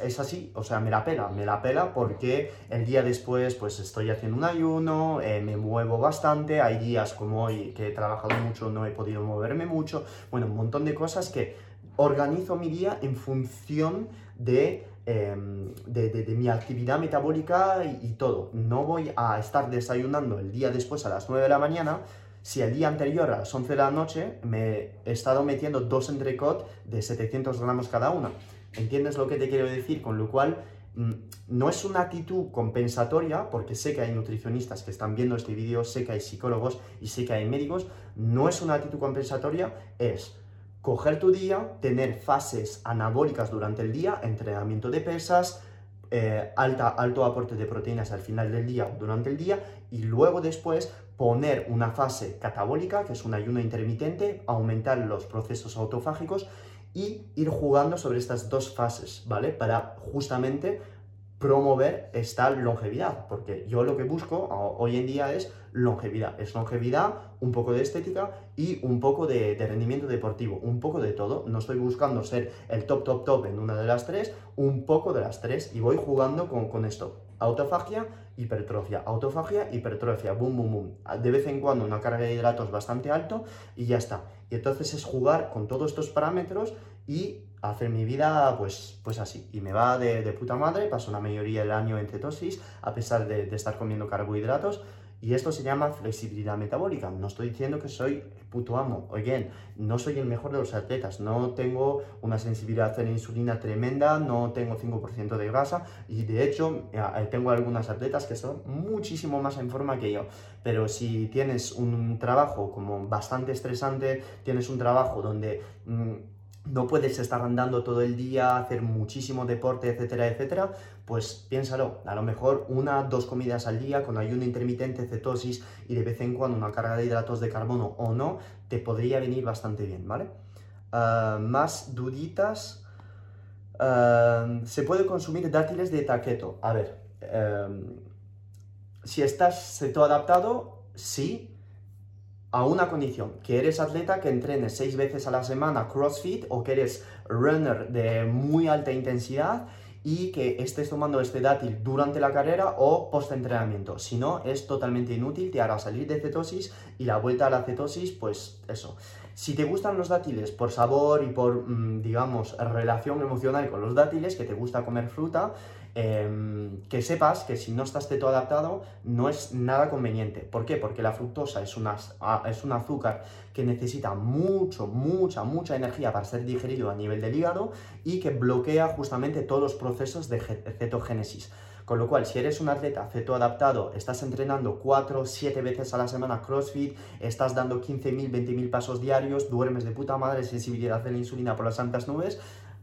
es así, o sea, me la pela, me la pela porque el día después pues estoy haciendo un ayuno, eh, me muevo bastante, hay días como hoy que he trabajado mucho, no he podido moverme mucho, bueno, un montón de cosas que organizo mi día en función de Em, de, mi actividad metabólica y, todo. No voy a estar desayunando el día después a las 9 de la mañana si el día anterior a las 11 de la noche me he estado metiendo dos entrecot de 700 gramos cada una. ¿Entiendes lo que te quiero decir? Con lo cual, mm, no es una actitud compensatoria, porque sé que hay nutricionistas que están viendo este vídeo, sé que hay psicólogos y sé que hay médicos, no es una actitud compensatoria, es coger tu día, tener fases anabólicas durante el día, entrenamiento de pesas, eh, alta, alto aporte de proteínas al final del día, durante el día, y luego después poner una fase catabólica, que es un ayuno intermitente, aumentar los procesos autofágicos y ir jugando sobre estas dos fases, ¿vale? Para justamente promover esta longevidad, porque yo lo que busco hoy en día es longevidad, es longevidad, un poco de estética y un poco de, rendimiento deportivo, un poco de todo, no estoy buscando ser el top, top, top en una de las tres, un poco de las tres y voy jugando con, con esto, autofagia, hipertrofia, autofagia, hipertrofia, boom, boom, boom, de vez en cuando una carga de hidratos bastante alto y ya está, y entonces es jugar con todos estos parámetros y hacer mi vida pues, pues así. Y me va de, puta madre, paso la mayoría del año en cetosis, a pesar de, estar comiendo carbohidratos. Y esto se llama flexibilidad metabólica. No estoy diciendo que soy el puto amo. Again, no soy el mejor de los atletas. No tengo una sensibilidad a la insulina tremenda, no tengo 5% de grasa. Y de hecho, eh, tengo algunas atletas que son muchísimo más en forma que yo. Pero si tienes un trabajo como bastante estresante, tienes un trabajo donde... Mm, no puedes estar andando todo el día, hacer muchísimo deporte, etcétera, etcétera, pues piénsalo, a lo mejor una, dos comidas al día con ayuno intermitente, cetosis y de vez en cuando una carga de hidratos de carbono o no, te podría venir bastante bien, ¿vale? Ah, más duditas. Ah, se puede consumir dátiles de taqueto. A ver, em, si estás adaptado, sí, a una condición, que eres atleta que entrenes seis veces a la semana CrossFit o que eres runner de muy alta intensidad y que estés tomando este dátil durante la carrera o post-entrenamiento. Si no, es totalmente inútil, te hará salir de cetosis y la vuelta a la cetosis, pues eso. Si te gustan los dátiles por sabor y por, mm, digamos, relación emocional con los dátiles, que te gusta comer fruta, Em, que sepas que si no estás teto adaptado no es nada conveniente. ¿Por qué? Porque la fructosa es, una, es un azúcar que necesita mucho, mucha, mucha energía para ser digerido a nivel del hígado y que bloquea justamente todos los procesos de cetogénesis. Con lo cual, si eres un atleta ceto adaptado, estás entrenando 4 7 veces a la semana CrossFit, estás dando 15.000, 20.000 pasos diarios, duermes de puta madre, sensibilidad de la insulina por las santas nubes,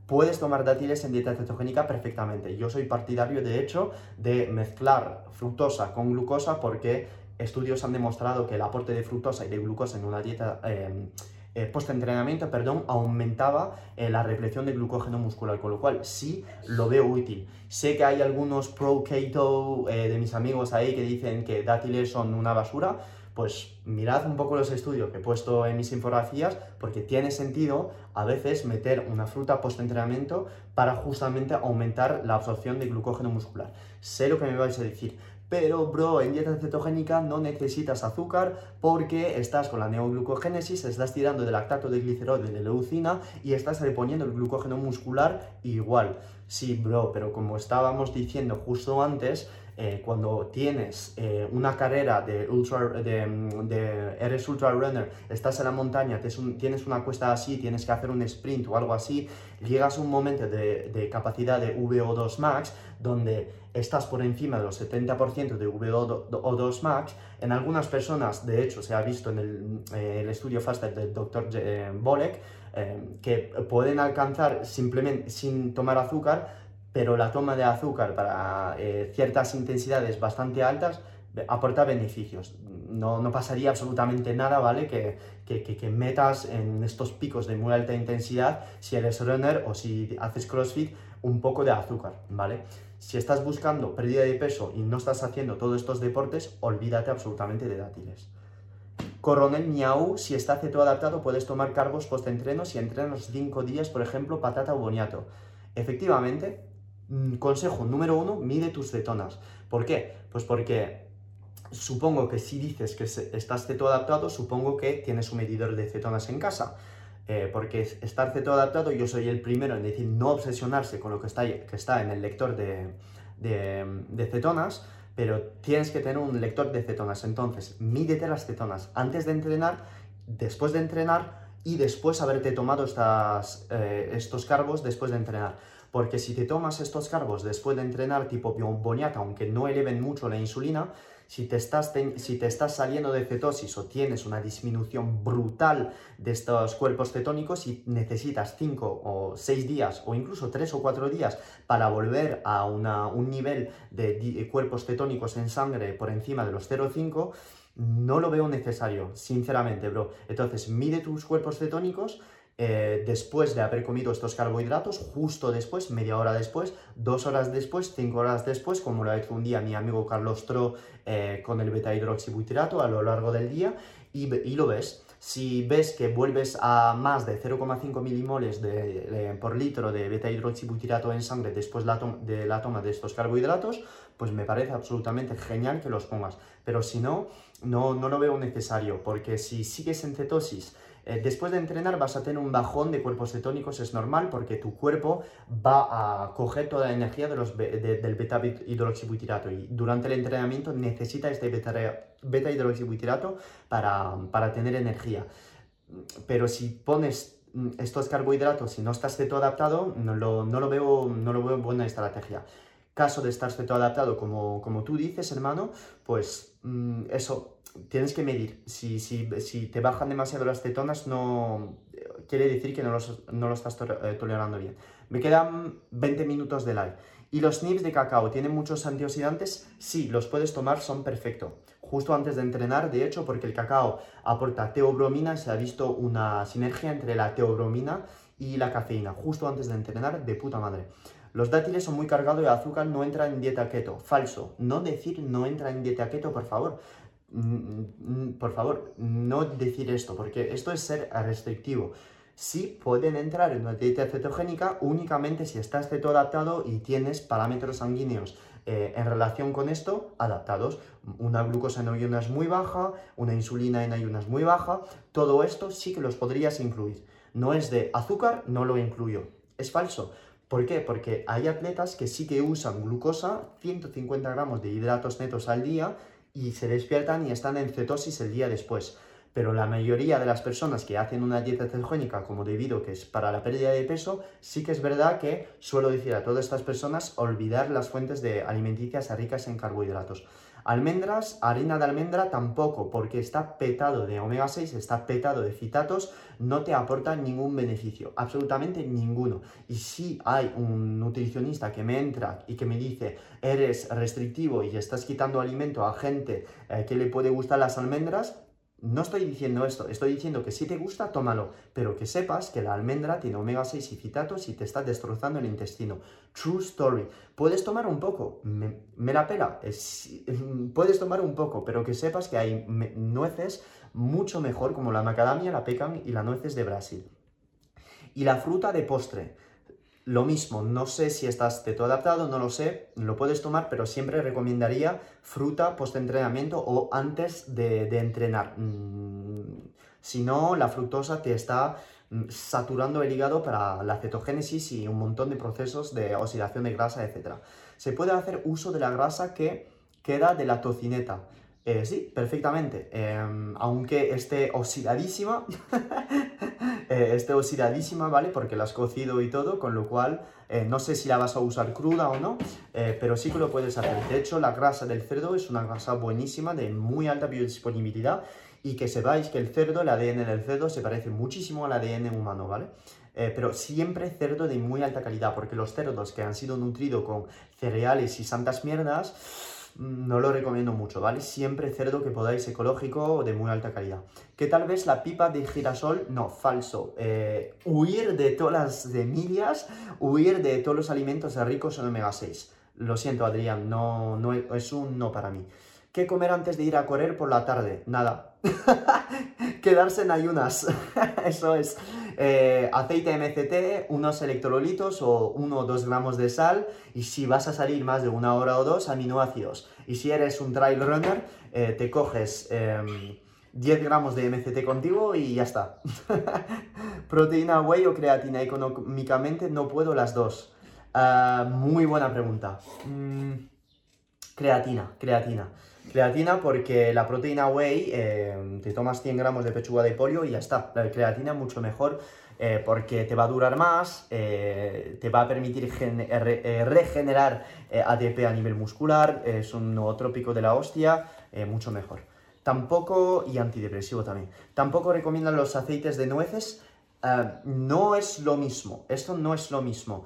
puedes tomar dátiles en dieta cetogénica perfectamente. Yo soy partidario, de hecho, de mezclar fructosa con glucosa porque estudios han demostrado que el aporte de fructosa y de glucosa en una dieta eh, eh, post-entrenamiento, perdón, aumentaba eh, la represión de glucógeno muscular, con lo cual sí lo veo útil. Sé que hay algunos pro-keto de mis amigos ahí que dicen que dátiles son una basura, pues mirad un poco los estudios que he puesto en mis infografías, porque tiene sentido a veces meter una fruta post-entrenamiento para justamente aumentar la absorción de glucógeno muscular. Sé lo que me vais a decir, pero bro, en dieta cetogénica no necesitas azúcar porque estás con la neoglucogénesis, estás tirando del lactato de glicerol de leucina y estás reponiendo el glucógeno muscular igual. Sí, bro, pero como estábamos diciendo justo antes, eh, cuando tienes eh, una carrera de, ultra, de, eres ultra runner, estás en la montaña, tienes una cuesta así, tienes que hacer un sprint o algo así, llegas a un momento de, de capacidad de VO2 max donde estás por encima de los 70% de VO2 max. En algunas personas, de hecho, se ha visto en el, eh, el estudio FASTER del Dr. Bolek, que pueden alcanzar simplemente sin tomar azúcar pero la toma de azúcar para eh, ciertas intensidades bastante altas aporta beneficios. No, no pasaría absolutamente nada, ¿vale? Que, que, que, metas en estos picos de muy alta intensidad, si eres runner o si haces CrossFit, un poco de azúcar, ¿vale? Si estás buscando pérdida de peso y no estás haciendo todos estos deportes, olvídate absolutamente de dátiles. Coronel Miau, si está ceto adaptado, puedes tomar carbos post-entreno si entrenas 5 días, por ejemplo, patata o boniato. Efectivamente, consejo número uno, mide tus cetonas. ¿Por qué? Pues porque supongo que si dices que estás ceto adaptado, supongo que tienes un medidor de cetonas en casa. Eh, porque estar ceto adaptado, yo soy el primero en decir no obsesionarse con lo que está, que está en el lector de, de, cetonas, pero tienes que tener un lector de cetonas. Entonces, mídete las cetonas antes de entrenar, después de entrenar y después haberte tomado eh, estos carbos después de entrenar. Porque si te tomas estos carbos después de entrenar tipo boniata, aunque no eleven mucho la insulina, si te, estás si te estás saliendo de cetosis o tienes una disminución brutal de estos cuerpos cetónicos y necesitas 5 o 6 días o incluso 3 o 4 días para volver a un nivel de cuerpos cetónicos en sangre por encima de los 0,5, no lo veo necesario, sinceramente, bro. Entonces, mide tus cuerpos cetónicos eh, después de haber comido estos carbohidratos, justo después, media hora después, dos horas después, cinco horas después, como lo ha hecho un día mi amigo Carlos Tro eh, con el beta hidroxibutyrato a lo largo del día, y, lo ves. Si ves que vuelves a más de 0,5 milimoles de, por litro de beta hidroxibutyrato en sangre después de la toma de estos carbohidratos, pues me parece absolutamente genial que los pongas. Pero si no, no, no lo veo necesario, porque si sigues en cetosis, eh, después de entrenar vas a tener un bajón de cuerpos cetónicos, es normal porque tu cuerpo va a coger toda la energía de los, del beta hidroxibutyrato y durante el entrenamiento necesita este beta, beta hidroxibutyrato para, para tener energía. Pero si pones estos carbohidratos y no estás ceto adaptado, no lo, no lo, veo, no lo veo buena estrategia. Caso de estar ceto adaptado, como, como tú dices, hermano, pues mm, eso, tienes que medir. Si, si, si, te bajan demasiado las cetonas, no quiere decir que no, lo estás eh, tolerando bien. Me quedan 20 minutos de live. ¿Y los nips de cacao tienen muchos antioxidantes? Sí, los puedes tomar, son perfectos. Justo antes de entrenar, de hecho, porque el cacao aporta teobromina, se ha visto una sinergia entre la teobromina y la cafeína. Justo antes de entrenar, de puta madre. Los dátiles son muy cargados el azúcar no entra en dieta keto. Falso. No decir no entra en dieta keto, por favor. Mm, mm, por favor, no decir esto, porque esto es ser restrictivo. Sí pueden entrar en una dieta cetogénica únicamente si estás cetoadaptado y tienes parámetros sanguíneos eh, en relación con esto adaptados. Una glucosa en ayunas muy baja, una insulina en ayunas muy baja, todo esto sí que los podrías incluir. No es de azúcar, no lo incluyo. Es falso. ¿Por qué? Porque hay atletas que sí que usan glucosa, 150 gramos de hidratos netos al día, y se despiertan y están en cetosis el día después. Pero la mayoría de las personas que hacen una dieta cetogénica como debido que es para la pérdida de peso, sí que es verdad que suelo decir a todas estas personas olvidar las fuentes de alimenticias ricas en carbohidratos. Almendras, harina de almendra tampoco, porque está petado de omega 6, está petado de citatos, no te aporta ningún beneficio, absolutamente ninguno. Y si hay un nutricionista que me entra y que me dice, eres restrictivo y estás quitando alimento a gente eh, que le puede gustar las almendras, no estoy diciendo esto, estoy diciendo que si te gusta, tómalo, pero que sepas que la almendra tiene omega 6 y citatos y te está destrozando el intestino. True story. Puedes tomar un poco, me, la pela, puedes tomar un poco, pero que sepas que hay nueces mucho mejor como la macadamia, la pecan y las nueces de Brasil. Y la fruta de postre. Lo mismo, no sé si estás teto adaptado, no lo sé, lo puedes tomar, pero siempre recomendaría fruta post-entrenamiento o antes de, entrenar. Mm, si no, la fructosa te está mm, saturando el hígado para la cetogénesis y un montón de procesos de oxidación de grasa, etc. Se puede hacer uso de la grasa que queda de la tocineta. Eh, sí, perfectamente. Em, aunque esté oxidadísima, eh, esté oxidadísima, ¿vale? Porque la has cocido y todo, con lo cual eh, no sé si la vas a usar cruda o no, pero sí que lo puedes hacer. De hecho, la grasa del cerdo es una grasa buenísima, de muy alta biodisponibilidad, y que sepáis que el cerdo, el ADN del cerdo, se parece muchísimo al ADN humano, ¿vale? pero siempre cerdo de muy alta calidad, porque los cerdos que han sido nutridos con cereales y santas mierdas, no lo recomiendo mucho, ¿vale? Siempre cerdo que podáis ecológico o de muy alta calidad. Que tal vez la pipa de girasol, no, falso. Eh, huir de todas las semillas, huir de todos los alimentos ricos en omega 6. Lo siento, Adrián, no, no es un no para mí. ¿Qué comer antes de ir a correr por la tarde? Nada. Quedarse en ayunas. Eso es. Eh, aceite MCT, unos electrolitos o uno o dos gramos de sal. Y si vas a salir más de una hora o dos, aminoácidos. Y si eres un trail runner, eh, te coges 10 em, gramos de MCT contigo y ya está. Proteína whey o creatina, económicamente no puedo las dos. Ah, muy buena pregunta. Mm, Creatina, creatina. Creatina porque la proteína whey, eh, te tomas 100 gramos de pechuga de pollo y ya está. La creatina mucho mejor eh, porque te va a durar más, eh, te va a permitir regenerar ATP a nivel muscular, es un nootrópico de la hostia, mucho mejor. Tampoco, y antidepresivo también, tampoco recomiendan los aceites de nueces, no es lo mismo, esto no es lo mismo.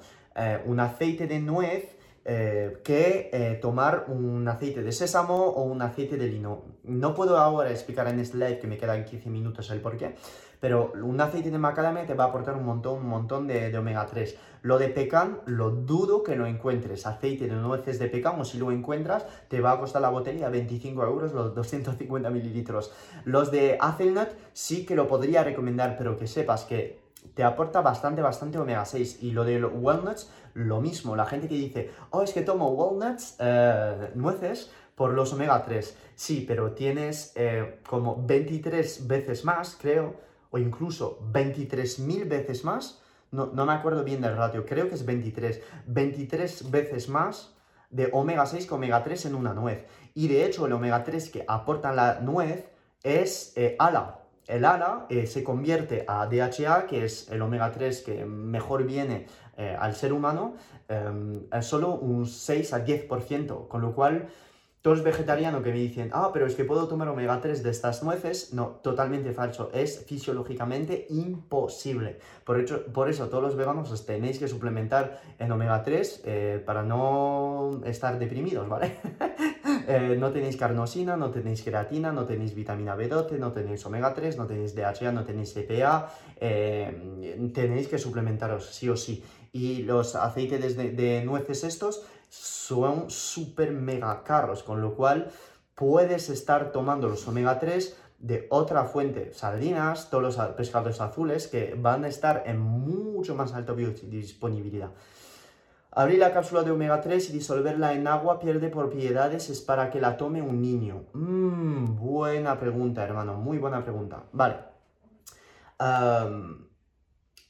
un aceite de nuez eh, que eh, tomar un aceite de sésamo o un aceite de lino. No puedo ahora explicar en este live, que me quedan 15 minutos, el por qué, pero un aceite de macadamia te va a aportar un montón, un montón de, omega 3. Lo de pecan, lo dudo que lo encuentres. Aceite de nueces de pecan, o si lo encuentras, te va a costar la botella 25 euros, los 250 mililitros. Los de hazelnut sí que lo podría recomendar, pero que sepas que te aporta bastante, bastante omega 6. Y lo de los walnuts, lo mismo. La gente que dice, oh, es que tomo walnuts, eh, nueces, por los omega 3. Sí, pero tienes eh, como 23 veces más, creo, o incluso 23.000 veces más. No, me acuerdo bien del ratio, creo que es 23. 23 veces más de omega 6 que omega 3 en una nuez. Y de hecho, el omega 3 que aporta la nuez es eh, ALA, el ALA eh, se convierte a DHA, que es el omega 3 que mejor viene eh, al ser humano, em, solo un 6 a 10%, con lo cual todos vegetarianos que me dicen, ah, pero es que puedo tomar omega 3 de estas nueces, no, totalmente falso, es fisiológicamente imposible. Por, hecho, por eso todos los veganos tenéis que suplementar en omega 3 eh, para no estar deprimidos, ¿vale? Eh, no tenéis carnosina, no tenéis creatina, no tenéis vitamina B12, no tenéis omega 3, no tenéis DHA, no tenéis EPA, eh, tenéis que suplementaros sí o sí. Y los aceites de nueces estos son súper mega caros, con lo cual puedes estar tomando los omega 3 de otra fuente, sardinas, todos los pescados azules que van a estar en mucho más alta disponibilidad. Abrir la cápsula de omega 3 y disolverla en agua pierde propiedades, es para que la tome un niño. Mmm, buena pregunta, hermano, muy buena pregunta. Vale.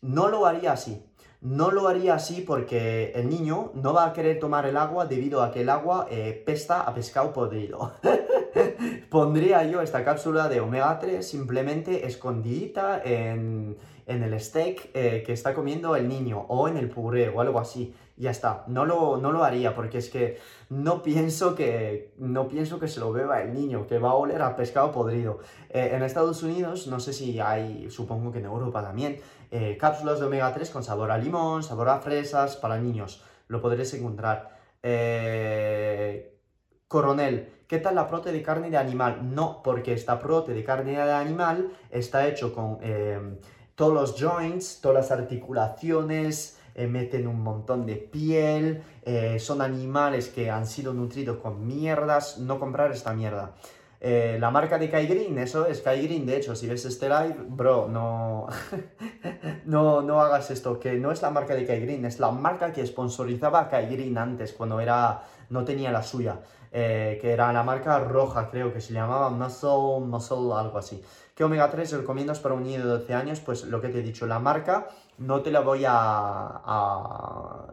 no lo haría así. No lo haría así porque el niño no va a querer tomar el agua debido a que el agua eh, pesta a pescado podrido. Pondría yo esta cápsula de omega 3 simplemente escondidita en, el steak eh, que está comiendo el niño o en el puré o algo así. Ya está, no lo, no lo haría porque es que no pienso que, no pienso que se lo beba el niño, que va a oler a pescado podrido. Eh, en Estados Unidos, no sé si hay, supongo que en Europa también, eh, cápsulas de omega 3 con sabor a limón, sabor a fresas para niños. Lo podréis encontrar. Eh, coronel, ¿qué tal la prote de carne de animal? No, porque esta prote de carne de animal está hecho con eh, todos los joints, todas las articulaciones, meten un montón de piel, son animales que han sido nutridos con mierdas, no comprar esta mierda. Eh, la marca de Kai Green, eso es Kai Green. De hecho, si ves este live, bro, no, no, no hagas esto, que no es la marca de Kai Green, es la marca que sponsorizaba a Kai Green antes, cuando era, no tenía la suya, eh, que era la marca roja, creo que se llamaba Muscle, Muscle, algo así. ¿Qué omega 3 recomiendas para un niño de 12 años? Pues lo que te he dicho, la marca no te la voy a,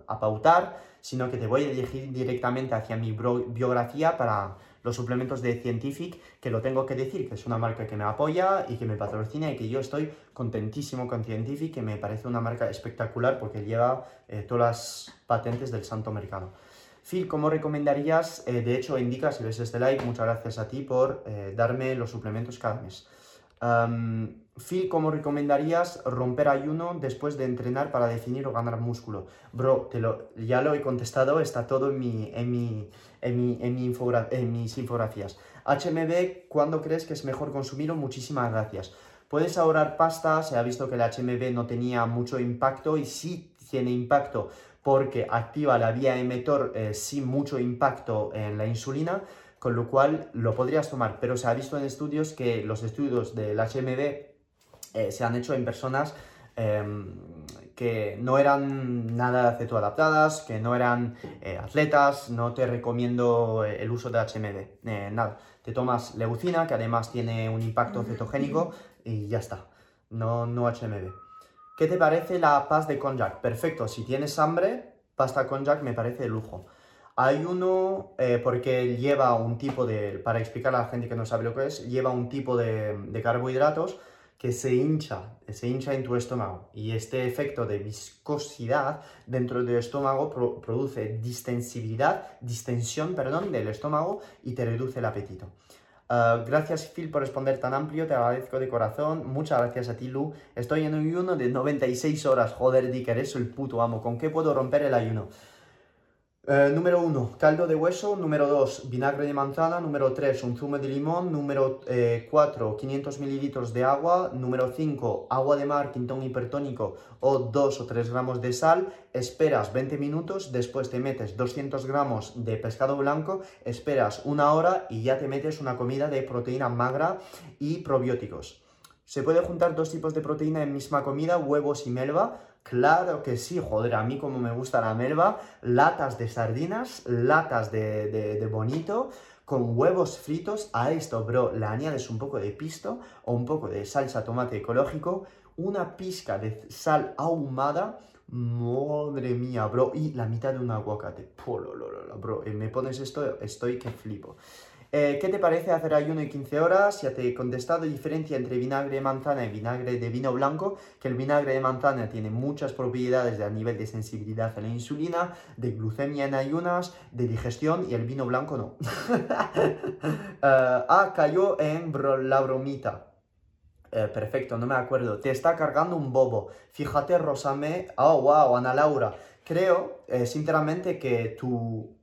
a pautar, sino que te voy a dirigir directamente hacia mi biografía para los suplementos de Scientific, que lo tengo que decir, que es una marca que me apoya y que me patrocina y que yo estoy contentísimo con Scientific, que me parece una marca espectacular porque lleva eh, todas las patentes del santo americano. Phil, ¿cómo recomendarías? Eh, de hecho, indica, si ves este like, muchas gracias a ti por eh, darme los suplementos cada mes. Phil, ¿cómo recomendarías romper ayuno después de entrenar para definir o ganar músculo? Bro, te lo, ya lo he contestado, está todo en, mi, en, mi, en, en, mis infografías. HMB, ¿cuándo crees que es mejor consumirlo? Muchísimas gracias. Puedes ahorrar pasta, se ha visto que el HMB no tenía mucho impacto y sí tiene impacto porque activa la vía emetor eh, sin mucho impacto en la insulina, con lo cual lo podrías tomar, pero se ha visto en estudios que los estudios del HMB eh, se han hecho en personas em, que no eran nada cetoadaptadas, que no eran eh, atletas, no te recomiendo eh, el uso de HMD, nada. Te tomas leucina, que además tiene un impacto cetogénico, y ya está, no, no HMD. ¿Qué te parece la paz de konjac? Perfecto, si tienes hambre, pasta konjac me parece de lujo. Ayuno eh, porque lleva un tipo de, para explicar a la gente que no sabe lo que es, lleva un tipo de, de carbohidratos que se hincha, se hincha en tu estómago y este efecto de viscosidad dentro del estómago produce distensibilidad, distensión, perdón, del estómago y te reduce el apetito. Ah, gracias Phil por responder tan amplio, te agradezco de corazón. Muchas gracias a ti Lu. Estoy en un ayuno de 96 horas. Joder, Dick, eres el puto amo. ¿Con qué puedo romper el ayuno? Eh, número 1, caldo de hueso. Número 2, vinagre de manzana. Número 3, un zumo de limón. Número 4, 500 mililitros de agua. Número 5, agua de mar, quintón hipertónico o 2 o 3 gramos de sal. Esperas 20 minutos, después te metes 200 gramos de pescado blanco, esperas una hora y ya te metes una comida de proteína magra y probióticos. ¿Se puede juntar dos tipos de proteína en misma comida, huevos y melva? Claro que sí, joder, a mí como me gusta la melva, latas de sardinas, latas de, bonito, con huevos fritos. A esto, bro, le añades un poco de pisto o un poco de salsa tomate ecológico, una pizca de sal ahumada, madre mía, bro, y la mitad de un aguacate. bro, me pones esto, estoy que flipo. Eh, ¿Qué te parece hacer ayuno de 15 horas? Ya te he contestado diferencia entre vinagre de manzana y vinagre de vino blanco, que el vinagre de manzana tiene muchas propiedades a nivel de sensibilidad a la insulina, de glucemia en ayunas, de digestión y el vino blanco no. Eh, ah, cayó en la bromita. Eh, perfecto, no me acuerdo. Te está cargando un bobo. Fíjate, Rosame. Oh, wow, Ana Laura. Creo, sinceramente, que tu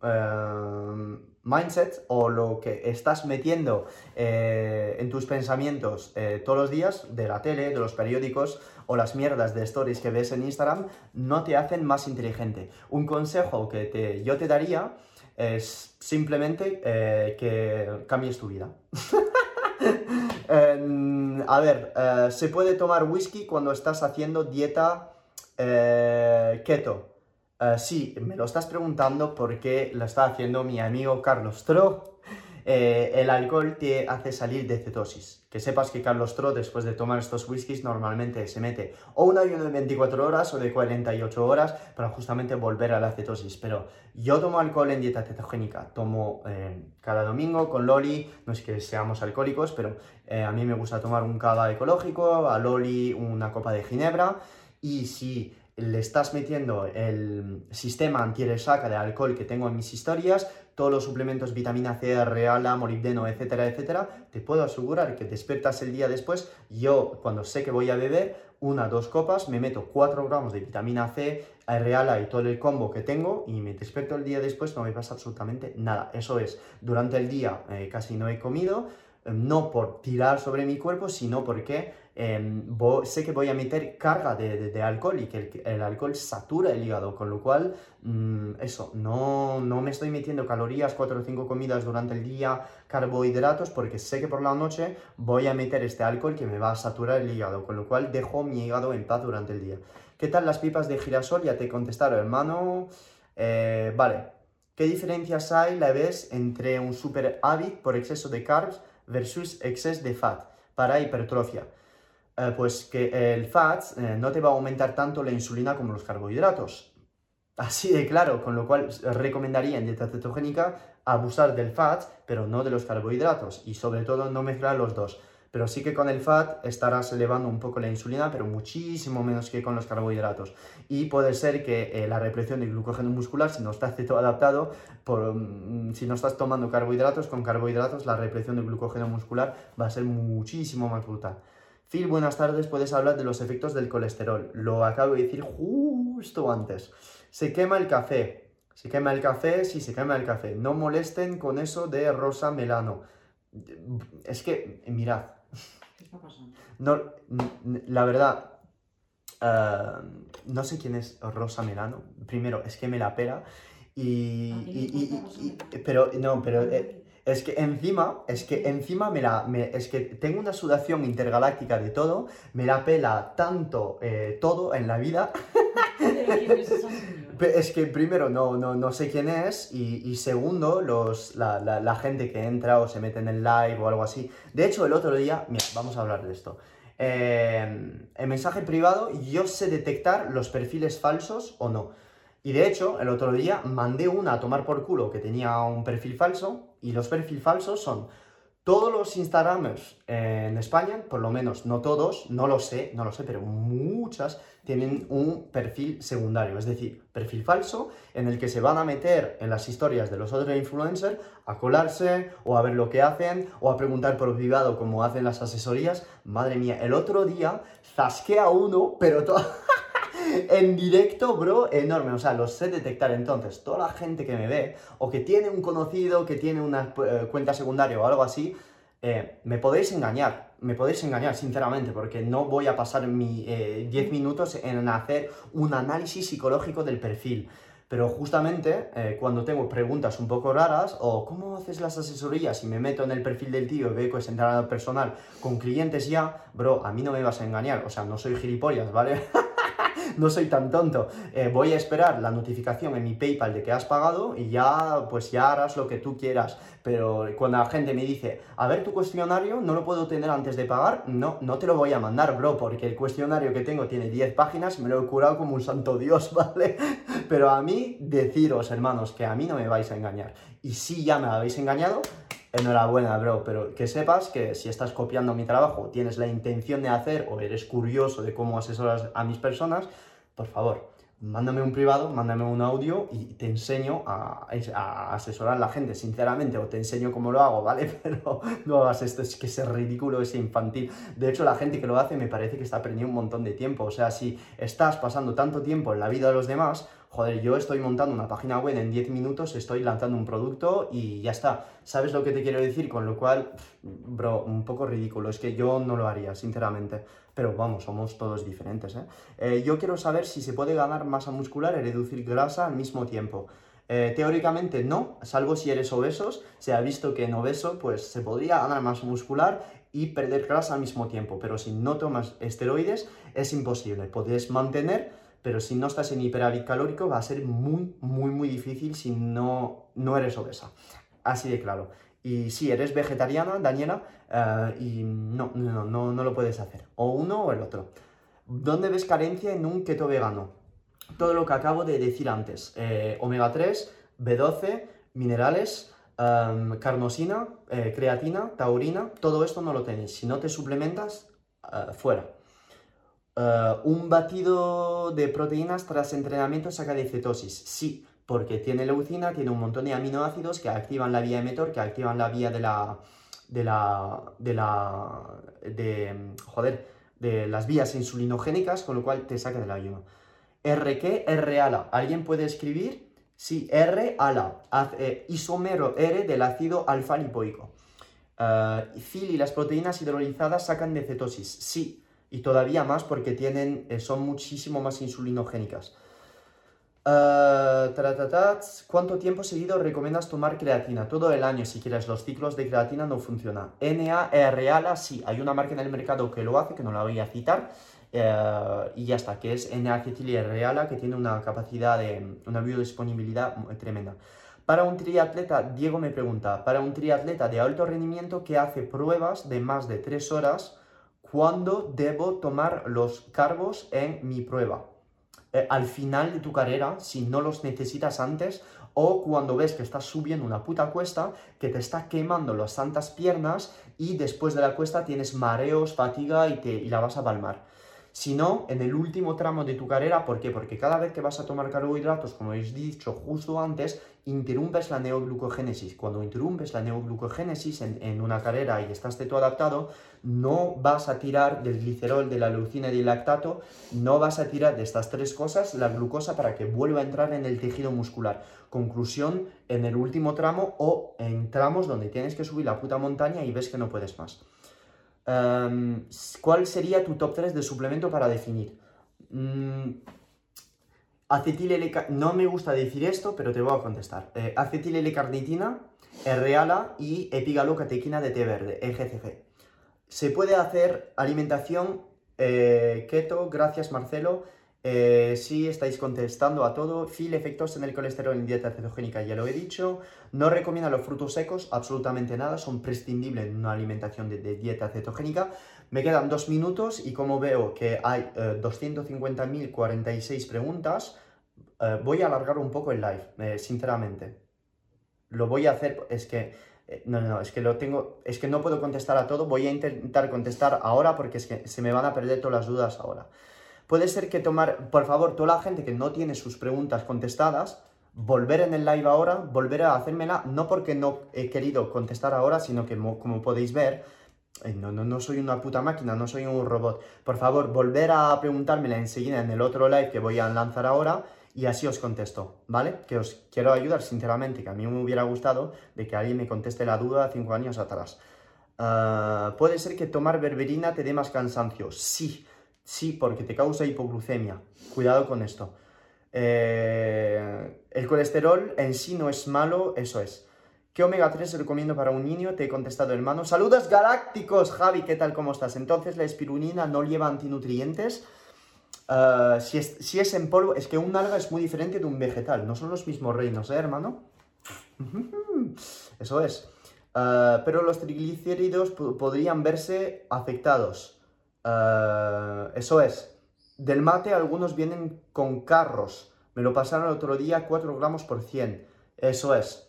mindset o lo que estás metiendo eh, en tus pensamientos eh, todos los días de la tele, de los periódicos o las mierdas de stories que ves en Instagram no te hacen más inteligente. Un consejo que yo te daría es simplemente eh, que cambies tu vida. a ver, se puede tomar whisky cuando estás haciendo dieta keto. Eh, sí, me lo estás preguntando porque lo está haciendo mi amigo Carlos Tro. Eh, el alcohol te hace salir de cetosis. Que sepas que Carlos Tro, después de tomar estos whiskies, normalmente se mete o un ayuno de 24 horas o de 48 horas para justamente volver a la cetosis. Pero yo tomo alcohol en dieta cetogénica. Tomo eh, cada domingo con Loli. No es que seamos alcohólicos, pero a mí me gusta tomar un cava ecológico, a Loli una copa de ginebra. Y si le estás metiendo el sistema antiresaca de alcohol que tengo en mis historias, todos los suplementos vitamina C, reala, molibdeno, etcétera, etcétera, te puedo asegurar que despiertas el día después. Yo, cuando sé que voy a beber una, dos copas, me meto 4 gramos de vitamina C, reala y todo el combo que tengo y me despierto el día después, no me pasa absolutamente nada. Eso es, durante el día eh, casi no he comido, eh, no por tirar sobre mi cuerpo, sino porque Em, sé que voy a meter carga de, alcohol y que el, alcohol satura el hígado, con lo cual, mm, eso, no, no me estoy metiendo calorías, 4 o 5 comidas durante el día, carbohidratos, porque sé que por la noche voy a meter este alcohol que me va a saturar el hígado, con lo cual dejo mi hígado en paz durante el día. ¿Qué tal las pipas de girasol? Ya te contestaron, hermano. Eh, vale. ¿Qué diferencias hay, la ves, entre un super por exceso de carbs versus exceso de fat para hipertrofia? Eh, pues que el fat eh, no te va a aumentar tanto la insulina como los carbohidratos. Así de claro, con lo cual recomendaría en dieta cetogénica abusar del fat, pero no de los carbohidratos y sobre todo no mezclar los dos. Pero sí que con el fat estarás elevando un poco la insulina, pero muchísimo menos que con los carbohidratos. Y puede ser que eh, la represión de glucógeno muscular, si no estás adaptado, por, mm, si no estás tomando carbohidratos, con carbohidratos la represión de glucógeno muscular va a ser muchísimo más brutal. Phil, buenas tardes, puedes hablar de los efectos del colesterol. Lo acabo de decir justo antes. Se quema el café. Se quema el café, sí, se quema el café. No molesten con eso de rosa melano. Es que, mirad. ¿Qué está pasando? No, la verdad, eh, no sé quién es Rosa Melano. Primero, es que me la pela. Y, pero, no, pero eh, es que encima, es que encima me la, es que tengo una sudación intergaláctica de todo, me la pela tanto eh, todo en la vida. es que primero no, no, no sé quién es y, segundo los, la, la, gente que entra o se mete en el live o algo así. De hecho, el otro día, mira, vamos a hablar de esto. Eh, en mensaje privado yo sé detectar los perfiles falsos o no. Y de hecho, el otro día mandé una a tomar por culo que tenía un perfil falso y los perfiles falsos son todos los Instagramers en España, por lo menos no todos, no lo sé, no lo sé, pero muchas tienen un perfil secundario, es decir, perfil falso en el que se van a meter en las historias de los otros influencers a colarse o a ver lo que hacen o a preguntar por privado como hacen las asesorías. Madre mía, el otro día zasqué a uno, pero todo... en directo, bro, enorme. O sea, lo sé detectar. Entonces, toda la gente que me ve o que tiene un conocido, que tiene una eh, cuenta secundaria o algo así, eh, me podéis engañar. Me podéis engañar, sinceramente, porque no voy a pasar mis 10 eh, minutos en hacer un análisis psicológico del perfil. Pero justamente cuando tengo preguntas un poco raras, o cómo haces las asesorías y me meto en el perfil del tío y veo que es entrenador personal con clientes ya, bro, a mí no me vas a engañar. O sea, no soy gilipollas, ¿vale? no soy tan tonto. Eh, voy a esperar la notificación en mi PayPal de que has pagado y ya, pues ya harás lo que tú quieras. Pero cuando la gente me dice, a ver tu cuestionario, no lo puedo tener antes de pagar, no, no te lo voy a mandar, bro, porque el cuestionario que tengo tiene 10 páginas me lo he curado como un santo Dios, ¿vale? Pero a mí, deciros, hermanos, que a mí no me vais a engañar. Y si ya me habéis engañado, enhorabuena, bro, pero que sepas que si estás copiando mi trabajo, tienes la intención de hacer o eres curioso de cómo asesoras a mis personas, por favor, mándame un privado, mándame un audio y te enseño a, asesorar a la gente, sinceramente, o te enseño cómo lo hago, ¿vale? Pero no hagas esto, es que es ridículo, es infantil. De hecho, la gente que lo hace me parece que está perdiendo un montón de tiempo. O sea, si estás pasando tanto tiempo en la vida de los demás, joder, yo estoy montando una página web en 10 minutos, estoy lanzando un producto y ya está. ¿Sabes lo que te quiero decir? Con lo cual, bro, un poco ridículo, es que yo no lo haría, sinceramente. Pero vamos, somos todos diferentes, ¿eh? eh yo quiero saber si se puede ganar masa muscular y reducir grasa al mismo tiempo. Eh, teóricamente no, salvo si eres obesos. Se ha visto que en obeso pues se podría ganar masa muscular y perder grasa al mismo tiempo, pero si no tomas esteroides es imposible. Puedes mantener pero si no estás en hiperávit calórico va a ser muy, muy, muy difícil si no, no eres obesa. Así de claro. Y si eres vegetariana, Daniela, eh, y no, no, no, no lo puedes hacer. O uno o el otro. ¿Dónde ves carencia en un keto vegano? Todo lo que acabo de decir antes. Eh, omega 3, B12, minerales, em, carnosina, eh, creatina, taurina, todo esto no lo tenéis. Si no te suplementas, fuera. Eh, un batido de proteínas tras entrenamiento saca de cetosis. Sí, porque tiene leucina, tiene un montón de aminoácidos que activan la vía emetor, que activan la vía de la. de la. de la. de. joder, de las vías insulinogénicas, con lo cual te saca del ayuno. ¿R ala. ¿Alguien puede escribir? Sí, R ala. Eh, isomero R del ácido alfa lipoico. Uh, y las proteínas hidrolizadas sacan de cetosis. Sí, y todavía más porque tienen, eh, son muchísimo más insulinogénicas. Uh, ¿Cuánto tiempo seguido recomiendas tomar creatina? Todo el año, si quieres. Los ciclos de creatina no funcionan. NARALA, sí. Hay una marca en el mercado que lo hace, que no la voy a citar. Uh, y ya está, que es NACetilireala, que tiene una capacidad de, una biodisponibilidad tremenda. Para un triatleta, Diego me pregunta, para un triatleta de alto rendimiento que hace pruebas de más de 3 horas, ¿Cuándo debo tomar los cargos en mi prueba? Eh, al final de tu carrera, si no los necesitas antes, o cuando ves que estás subiendo una puta cuesta, que te está quemando las santas piernas y después de la cuesta tienes mareos, fatiga y, te, la vas a palmar sino en el último tramo de tu carrera. ¿Por qué? Porque cada vez que vas a tomar carbohidratos, como he dicho justo antes, interrumpes la neoglucogénesis. Cuando interrumpes la neoglucogénesis en, una carrera y estás de todo adaptado, no vas a tirar del glicerol, de la leucina y del lactato, no vas a tirar de estas tres cosas la glucosa para que vuelva a entrar en el tejido muscular. Conclusión, en el último tramo o en tramos donde tienes que subir la puta montaña y ves que no puedes más. Em, ¿Cuál sería tu top 3 de suplemento para definir? Mm, acetil no me gusta decir esto, pero te voy a contestar. Eh, acetil L-carnitina, R-ala y epigalocatequina de té verde, EGCG. Se puede hacer alimentación eh, keto, gracias Marcelo, eh, si estáis contestando a todo, Phil, efectos en el colesterol en dieta cetogénica, ya lo he dicho. No recomienda los frutos secos, absolutamente nada, son prescindibles en una alimentación de, dieta cetogénica. Me quedan dos minutos y como veo que hay 250.046 eh, preguntas, eh, voy a alargar un poco el live, eh, sinceramente. Lo voy a hacer, es que, eh, no, no, es que lo tengo, es que no puedo contestar a todo, voy a intentar contestar ahora porque es que se me van a perder todas las dudas ahora. Puede ser que tomar, por favor, toda la gente que no tiene sus preguntas contestadas, volver en el live ahora, volver a hacérmela, no porque no he querido contestar ahora, sino que como podéis ver, no, no, no soy una puta máquina, no soy un robot. Por favor, volver a preguntármela enseguida en el otro live que voy a lanzar ahora y así os contesto, ¿vale? Que os quiero ayudar sinceramente, que a mí me hubiera gustado de que alguien me conteste la duda cinco años atrás. Ah, ¿Puede ser que tomar berberina te dé más cansancio? Sí, sí, porque te causa hipoglucemia. Cuidado con esto. Eh, el colesterol en sí no es malo, eso es. ¿Qué omega 3 recomiendo para un niño? Te he contestado, hermano. Saludos galácticos, Javi, ¿qué tal? ¿Cómo estás? Entonces, la espirulina no lleva antinutrientes. Ah, si, es, en polvo, es que un alga es muy diferente de un vegetal. No son los mismos reinos, ¿eh, hermano? Eso es. Ah, pero los triglicéridos podrían verse afectados. Ah, eso es. Del mate algunos vienen con carros. Me lo pasaron el otro día 4 gramos por 100. Eso es.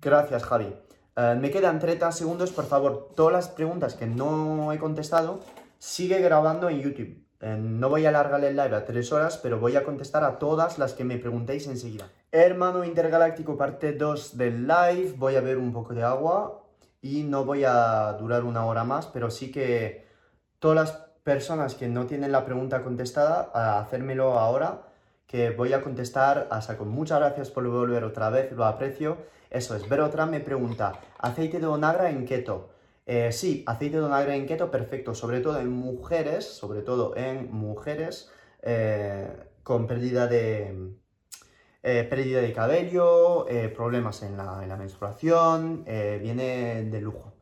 Gracias, Javi. Eh, me quedan 30 segundos, por favor. Todas las preguntas que no he contestado, sigue grabando en YouTube. Eh, no voy a alargar el live a 3 horas, pero voy a contestar a todas las que me preguntéis enseguida. Hermano Intergaláctico, parte 2 del live. Voy a beber un poco de agua y no voy a durar una hora más, pero sí que todas las personas que no tienen la pregunta contestada, a hacérmelo ahora, que voy a contestar a saco. Muchas gracias por volver otra vez, lo aprecio. Eso es, otra me pregunta, ¿aceite de onagra en keto? Eh, sí, aceite de onagra en keto, perfecto, sobre todo en mujeres, sobre todo en mujeres eh, con pérdida de, eh, pérdida de cabello, problemas en la, en la menstruación, viene de lujo.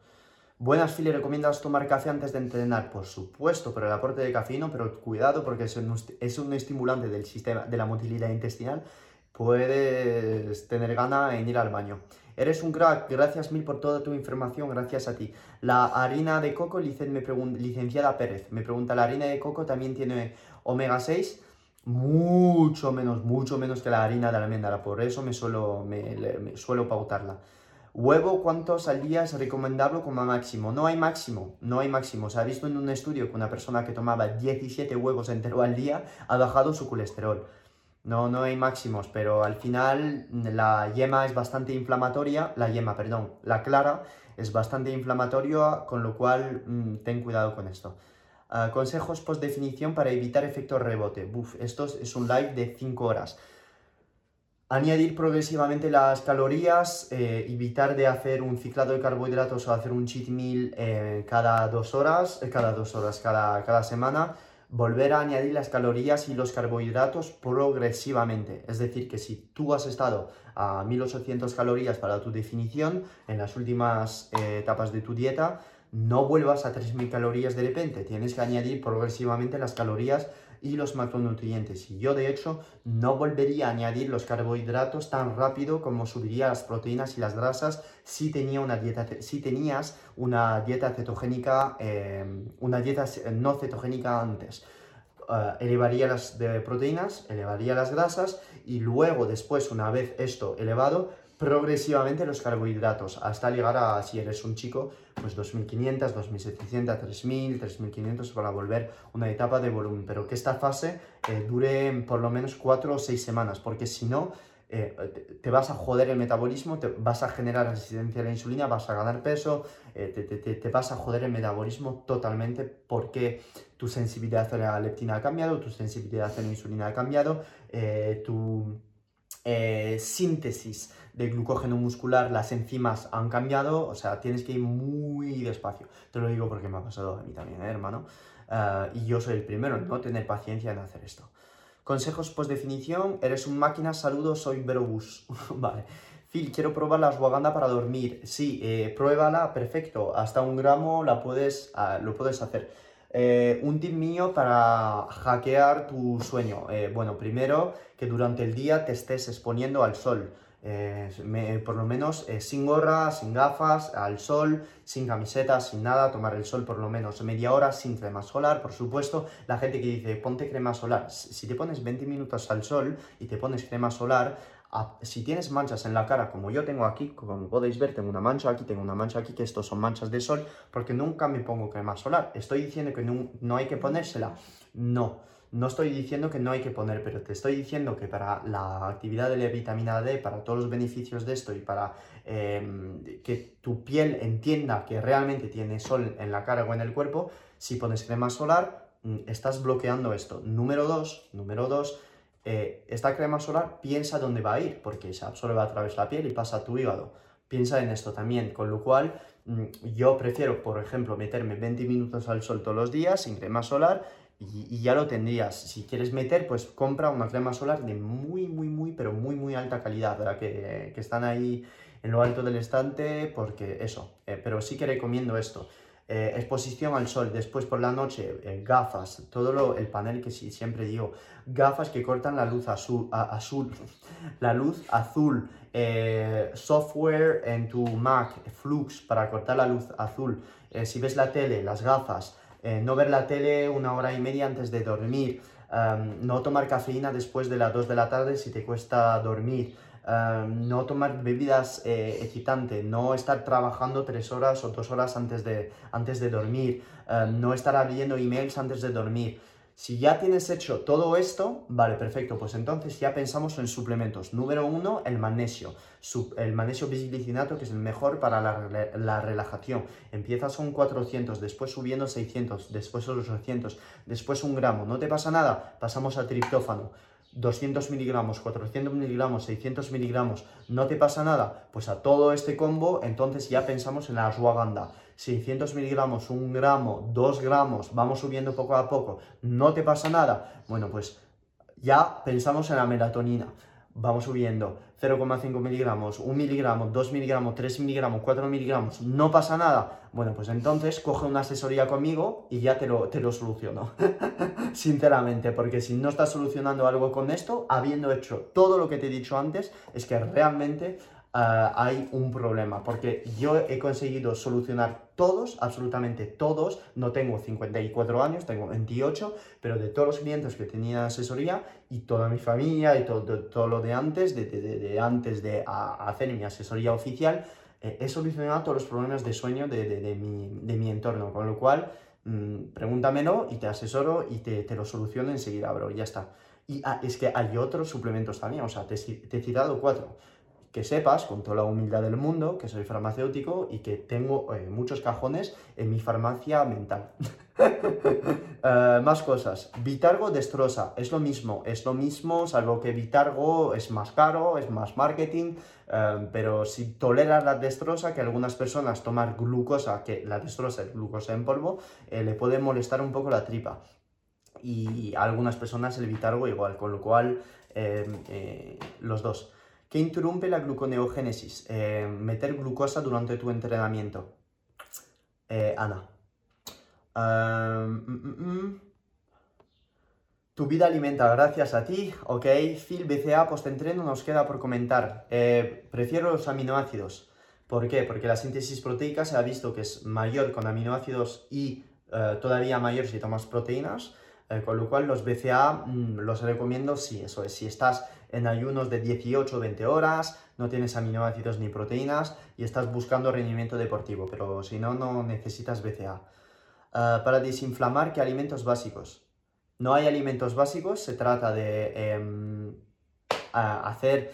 Buenas, Philly, ¿recomiendas tomar café antes de entrenar? Por supuesto, pero el aporte de cafeína, pero cuidado porque es un, es un estimulante del sistema de la motilidad intestinal puedes tener gana en ir al baño. Eres un crack, gracias mil por toda tu información, gracias a ti. La harina de coco, me licenciada Pérez, me pregunta, ¿la harina de coco también tiene omega 6? Mucho menos, mucho menos que la harina de almendra, por eso me suelo, me, suelo pautarla. Huevo, ¿cuántos al día es recomendable como máximo? No hay máximo, no hay máximo. Se ha visto en un estudio que una persona que tomaba 17 huevos entero al día ha bajado su colesterol. No, no hay máximos, pero al final la yema es bastante inflamatoria, la yema, perdón, la clara es bastante inflamatoria, con lo cual mm, ten cuidado con esto. Ah, consejos post definición para evitar efecto rebote. Buf, esto es un live de 5 horas. Añadir progresivamente las calorías, eh, evitar de hacer un ciclado de carbohidratos o hacer un cheat meal eh, cada dos horas, eh, cada dos horas, cada, cada semana volver a añadir las calorías y los carbohidratos progresivamente. Es decir, que si tú has estado a 1800 calorías para tu definición en las últimas eh, etapas de tu dieta, no vuelvas a 3000 calorías de repente. Tienes que añadir progresivamente las calorías y los macronutrientes. Y yo, de hecho, no volvería a añadir los carbohidratos tan rápido como subiría las proteínas y las grasas si, tenía una dieta, si tenías una dieta cetogénica, em, una dieta no cetogénica antes. Eh, elevaría las proteínas, elevaría las grasas y luego, después, una vez esto elevado, progresivamente los carbohidratos hasta llegar a, si eres un chico, pues 2500, 2700, 3000, 3500 para volver una etapa de volumen, pero que esta fase eh, dure por lo menos 4 o 6 semanas, porque si no, eh, te, vas a joder el metabolismo, te vas a generar resistencia a la insulina, vas a ganar peso, eh, te, te, vas a joder el metabolismo totalmente porque tu sensibilidad a la leptina ha cambiado, tu sensibilidad a la insulina ha cambiado, tu síntesis de glucógeno muscular, las enzimas han cambiado, o sea, tienes que ir muy despacio. Te lo digo porque me ha pasado a mí también, ¿eh, hermano. Ah, y yo soy el primero en no tener paciencia en hacer esto. Consejos post definición, eres un máquina, saludos, soy Verobus. vale. Phil, quiero probar la ashwagandha para dormir. Sí, eh, pruébala, perfecto. Hasta un gramo la puedes, ah, lo puedes hacer. Eh, un tip mío para hackear tu sueño. Eh, bueno, primero que durante el día te estés exponiendo al sol. Eh, por lo menos eh, sin gorra, sin gafas, al sol, sin camiseta, sin nada, tomar el sol por lo menos media hora, sin crema solar, por supuesto. La gente que dice, ponte crema solar, si te pones 20 minutos al sol y te pones crema solar, si tienes manchas en la cara, como yo tengo aquí, como podéis ver, tengo una mancha aquí, tengo una mancha aquí, que estos son manchas de sol, porque nunca me pongo crema solar. Estoy diciendo que no, no hay que ponérsela. No, no estoy diciendo que no hay que poner, pero te estoy diciendo que para la actividad de la vitamina D, para todos los beneficios de esto y para em, que tu piel entienda que realmente tiene sol en la cara o en el cuerpo, si pones crema solar, mm, estás bloqueando esto. Número dos, número dos, eh, esta crema solar piensa dónde va a ir, porque se absorbe a través de la piel y pasa a tu hígado. Piensa en esto también, con lo cual mm, yo prefiero, por ejemplo, meterme 20 minutos al sol todos los días sin crema solar y, ya lo tendrías. Si quieres meter, pues compra una crema solar de muy, muy, muy, pero muy, muy alta calidad, ¿verdad? Que, que están ahí en lo alto del estante, porque eso, eh, pero sí que recomiendo esto. Eh, exposición al sol, después por la noche, eh, gafas, todo lo, el panel que sí, siempre digo, gafas que cortan la luz azul, azul la luz azul, software en tu Mac, Flux, para cortar la luz azul, si ves la tele, las gafas, no ver la tele una hora y media antes de dormir, no tomar cafeína después de las 2 de la tarde si te cuesta dormir, Em, no tomar bebidas eh, excitantes, no estar trabajando tres horas o dos horas antes de, antes de dormir, em, no estar abriendo emails antes de dormir. Si ya tienes hecho todo esto, vale, perfecto, pues entonces ya pensamos en suplementos. Número uno, el magnesio. el magnesio bisglicinato, que es el mejor para la, la, relajación. Empiezas con 400, después subiendo 600, después 800, después un gramo. ¿No te pasa nada? Pasamos a triptófano. 200 miligramos, 400 miligramos, 600 miligramos, no te pasa nada, pues a todo este combo entonces ya pensamos en la ashwagandha. 600 miligramos, 1 gramo, 2 gramos, vamos subiendo poco a poco, no te pasa nada, bueno pues ya pensamos en la melatonina vamos subiendo 0,5 miligramos, 1 miligramo, 2 miligramos, 3 miligramos, 4 miligramos, no pasa nada. Bueno, pues entonces coge una asesoría conmigo y ya te lo, te lo soluciono. Sinceramente, porque si no estás solucionando algo con esto, habiendo hecho todo lo que te he dicho antes, es que realmente Ah, hay un problema, porque yo he conseguido solucionar todos, absolutamente todos, no tengo 54 años, tengo 28, pero de todos los clientes que tenía asesoría y toda mi familia y todo, todo lo de antes, de, antes de hacer mi asesoría oficial, eh, he solucionado todos los problemas de sueño de, mi, de mi, entorno, con lo cual mmm, pregúntamelo y te asesoro y te, te, lo soluciono enseguida, bro, ya está. Y ah, es que hay otros suplementos también, o sea, te, te he citado cuatro que sepas, con toda la humildad del mundo, que soy farmacéutico y que tengo eh, muchos cajones en mi farmacia mental. Eh, más cosas. Vitargo destroza. Es lo mismo, es lo mismo, salvo que Vitargo es más caro, es más marketing, eh, pero si toleras la destroza, que algunas personas tomar glucosa, que la destroza es glucosa en polvo, le puede molestar un poco la tripa. Y a algunas personas el Vitargo igual, con lo cual los dos. ¿Qué interrumpe la gluconeogénesis? Eh, meter glucosa durante tu entrenamiento. Eh, Ana. Mm, mm, mm. Tu vida alimenta gracias a ti, ok. Phil BCA post-entreno nos queda por comentar. Eh, prefiero los aminoácidos. ¿Por qué? Porque la síntesis proteica se ha visto que es mayor con aminoácidos y todavía mayor si tomas proteínas. con lo cual los BCA los recomiendo si eso es, si estás en ayunos de 18 o 20 horas, no tienes aminoácidos ni proteínas y estás buscando rendimiento deportivo, pero si no, no necesitas BCA. Ah, para desinflamar, ¿qué alimentos básicos? No hay alimentos básicos, se trata de em, hacer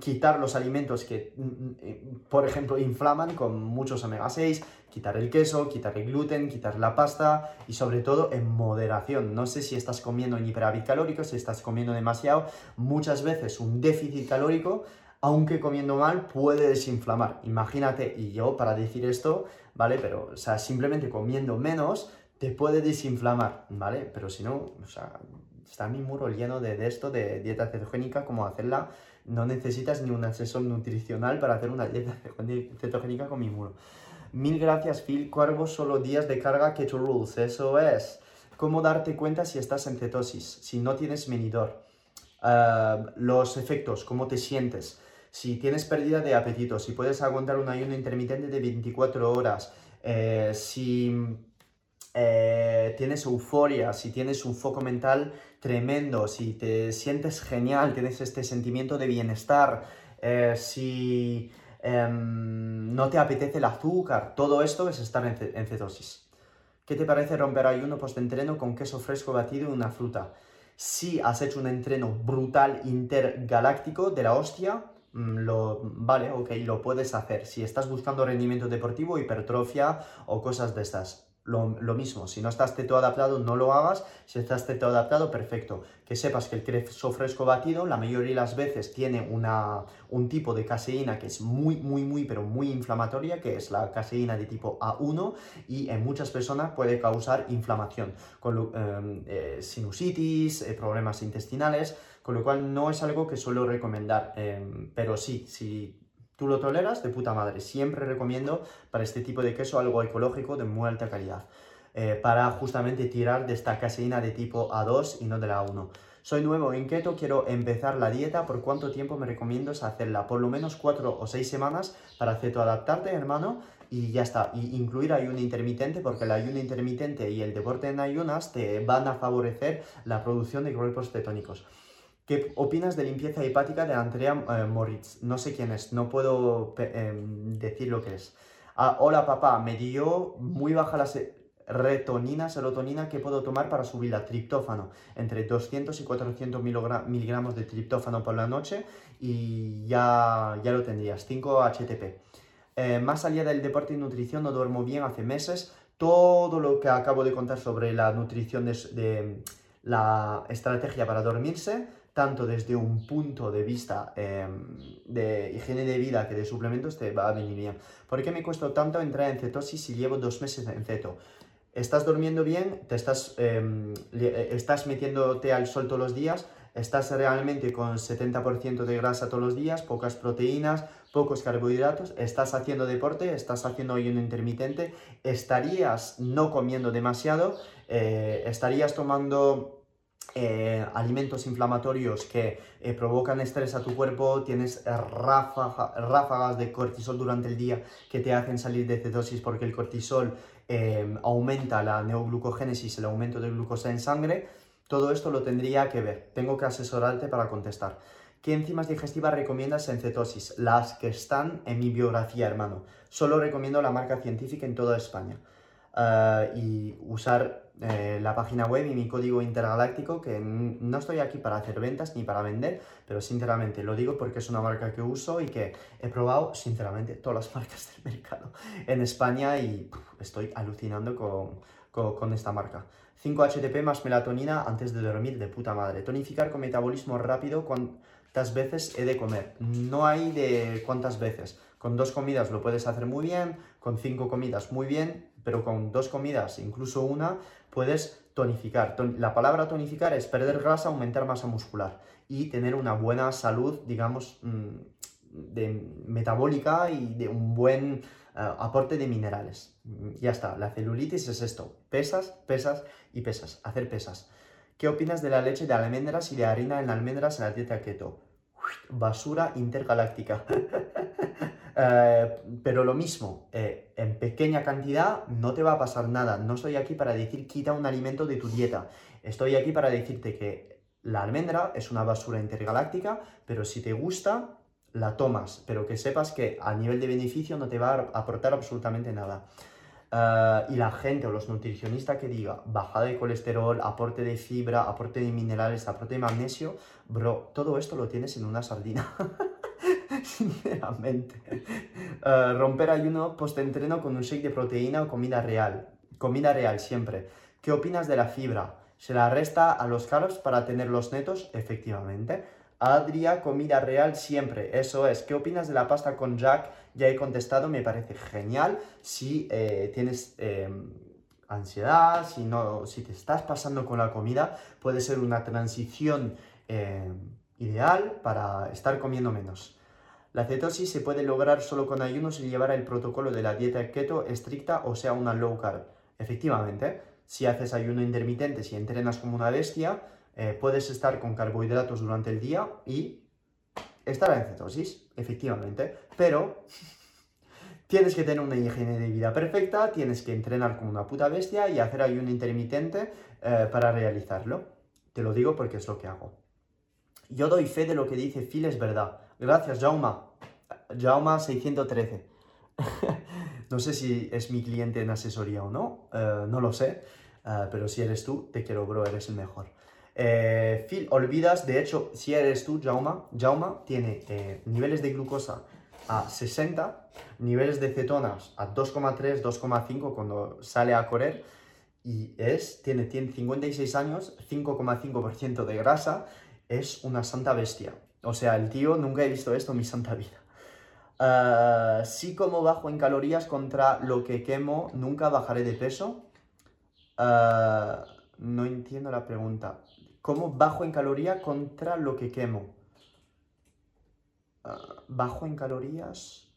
quitar los alimentos que, mm, mm, por ejemplo, inflaman con muchos omega 6, quitar el queso, quitar el gluten, quitar la pasta y sobre todo en moderación. No sé si estás comiendo en hiperávit calórico, si estás comiendo demasiado, muchas veces un déficit calórico, aunque comiendo mal, puede desinflamar. Imagínate, y yo para decir esto, ¿vale? Pero, o sea, simplemente comiendo menos te puede desinflamar, ¿vale? Pero si no, o sea, está mi muro lleno de, esto, de dieta cetogénica, como hacerla no necesitas ni un asesor nutricional para hacer una dieta cetogénica con mi muro. Mil gracias, Phil. Cuervo solo días de carga que to rules. Eso es. ¿Cómo darte cuenta si estás en cetosis? Si no tienes medidor. Ah, los efectos, cómo te sientes. si tienes pérdida de apetito, si puedes aguantar un ayuno intermitente de 24 horas, eh, si eh, tienes euforia, si tienes un foco mental tremendo, si te sientes genial, tienes este sentimiento de bienestar, eh, si em, no te apetece el azúcar, todo esto es estar en, cetosis. ¿Qué te parece romper ayuno post-entreno con queso fresco batido y una fruta? Si has hecho un entreno brutal intergaláctico de la hostia, mm, lo, vale, ok, lo puedes hacer. Si estás buscando rendimiento deportivo, hipertrofia o cosas de estas lo, mismo, si no estás teto adaptado, no lo hagas. Si estás teto adaptado, perfecto. Que sepas que el queso fresco batido, la mayoría de las veces tiene una, un tipo de caseína que es muy, muy, muy, pero muy inflamatoria, que es la caseína de tipo A1 y en muchas personas puede causar inflamación, con em, eh, sinusitis, eh, problemas intestinales, con lo cual no es algo que suelo recomendar. Em, pero sí, si tú lo toleras, de puta madre. Siempre recomiendo para este tipo de queso algo ecológico de muy alta calidad. Eh, para justamente tirar de esta caseína de tipo A2 y no de la A1. Soy nuevo en keto, quiero empezar la dieta. ¿Por cuánto tiempo me recomiendas hacerla? Por lo menos 4 o 6 semanas para ceto adaptarte, hermano. Y ya está. Y incluir ayuno intermitente, porque el ayuno intermitente y el deporte en ayunas te van a favorecer la producción de cuerpos cetónicos. ¿Qué opinas de limpieza hepática de Andrea eh, Moritz? No sé quién es, no puedo em, decir lo que es. Ah, hola papá, me dio muy baja la retonina, serotonina que puedo tomar para subir la triptófano, entre 200 y 400 miligramos de triptófano por la noche y ya, ya lo tendrías, 5 HTP. Eh, más allá del deporte y nutrición, no duermo bien hace meses. Todo lo que acabo de contar sobre la nutrición de la estrategia para dormirse tanto desde un punto de vista em, de higiene de vida que de suplementos te va a venir bien. ¿Por qué me cuesta tanto entrar en cetosis si llevo dos meses en ceto? ¿Estás durmiendo bien? ¿Te estás, em, eh, estás metiéndote al sol todos los días? ¿Estás realmente con 70% de grasa todos los días? ¿Pocas proteínas? ¿Pocos carbohidratos? ¿Estás haciendo deporte? ¿Estás haciendo ayuno intermitente? ¿Estarías no comiendo demasiado? Eh, ¿Estarías tomando eh, alimentos inflamatorios que eh, provocan estrés a tu cuerpo, tienes ráfagas de cortisol durante el día que te hacen salir de cetosis porque el cortisol em, aumenta la neoglucogénesis, el aumento de glucosa en sangre, todo esto lo tendría que ver. Tengo que asesorarte para contestar. ¿Qué enzimas digestivas recomiendas en cetosis? Las que están en mi biografía, hermano. Solo recomiendo la marca científica en toda España. Ah, y usar eh, la página web y mi código intergaláctico, que no estoy aquí para hacer ventas ni para vender, pero sinceramente lo digo porque es una marca que uso y que he probado, sinceramente, todas las marcas del mercado en España y estoy alucinando con, con, esta marca. 5 HTP más melatonina antes de dormir, de puta madre. Tonificar con metabolismo rápido, ¿cuántas veces he de comer? No hay de cuántas veces. Con dos comidas lo puedes hacer muy bien, con cinco comidas muy bien, pero con dos comidas, incluso una, puedes tonificar. La palabra tonificar es perder grasa, aumentar masa muscular y tener una buena salud, digamos, mm, de metabólica y de un buen eh, aporte de minerales. Ya está, la celulitis es esto, pesas, pesas y pesas, hacer pesas. ¿Qué opinas de la leche de almendras y de harina en almendras en la dieta keto? basura intergaláctica. Eh, pero lo mismo, eh, en pequeña cantidad no te va a pasar nada. No estoy aquí para decir quita un alimento de tu dieta. Estoy aquí para decirte que la almendra es una basura intergaláctica, pero si te gusta, la tomas. Pero que sepas que a nivel de beneficio no te va a aportar absolutamente nada. Eh, y la gente o los nutricionistas que diga bajada de colesterol, aporte de fibra, aporte de minerales, aporte de magnesio, bro, todo esto lo tienes en una sardina. Sinceramente. Uh, romper ayuno post-entreno con un shake de proteína o comida real. Comida real siempre. ¿Qué opinas de la fibra? ¿Se la resta a los carbs para tener los netos? Efectivamente. Adria, comida real siempre. Eso es. ¿Qué opinas de la pasta con Jack? Ya he contestado, me parece genial. Si eh, tienes em, ansiedad, si, no, si te estás pasando con la comida, puede ser una transición em, ideal para estar comiendo menos. La cetosis se puede lograr solo con ayunos y llevar el protocolo de la dieta keto estricta o sea una low carb. Efectivamente, si haces ayuno intermitente, si entrenas como una bestia, eh, puedes estar con carbohidratos durante el día y estará en cetosis, efectivamente, pero tienes que tener una higiene de vida perfecta, tienes que entrenar como una puta bestia y hacer ayuno intermitente eh, para realizarlo. Te lo digo porque es lo que hago. Yo doy fe de lo que dice Phil, es verdad. Gracias, Jauma. Jauma 613. no sé si es mi cliente en asesoría o no, eh, no lo sé, eh, pero si eres tú, te quiero, bro, eres el mejor. Eh, Phil, olvidas, de hecho, si eres tú, Jauma, Jauma tiene niveles de glucosa a 60, niveles de cetonas a 2,3, 2,5 cuando sale a correr y es, tiene, tiene 56 años, 5,5% de grasa, es una santa bestia. O sea, el tío, nunca he visto esto en mi santa vida. Uh, sí como bajo en calorías contra lo que quemo, nunca bajaré de peso. Ah, no entiendo la pregunta. ¿Cómo bajo en calorías contra lo que quemo? Ah, bajo en calorías.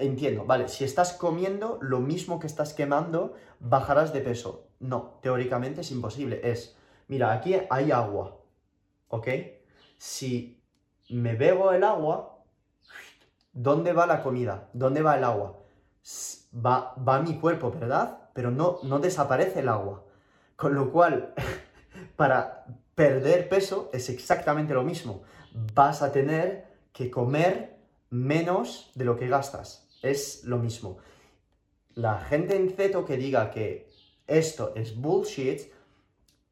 Entiendo, vale, si estás comiendo lo mismo que estás quemando, bajarás de peso. No, teóricamente es imposible. Es, mira, aquí hay agua, ¿ok? Si me bebo el agua, ¿dónde va la comida? ¿Dónde va el agua? Va, va mi cuerpo, ¿verdad? Pero no, no desaparece el agua. Con lo cual, para perder peso es exactamente lo mismo. Vas a tener que comer menos de lo que gastas. Es lo mismo. La gente en ceto que diga que esto es bullshit,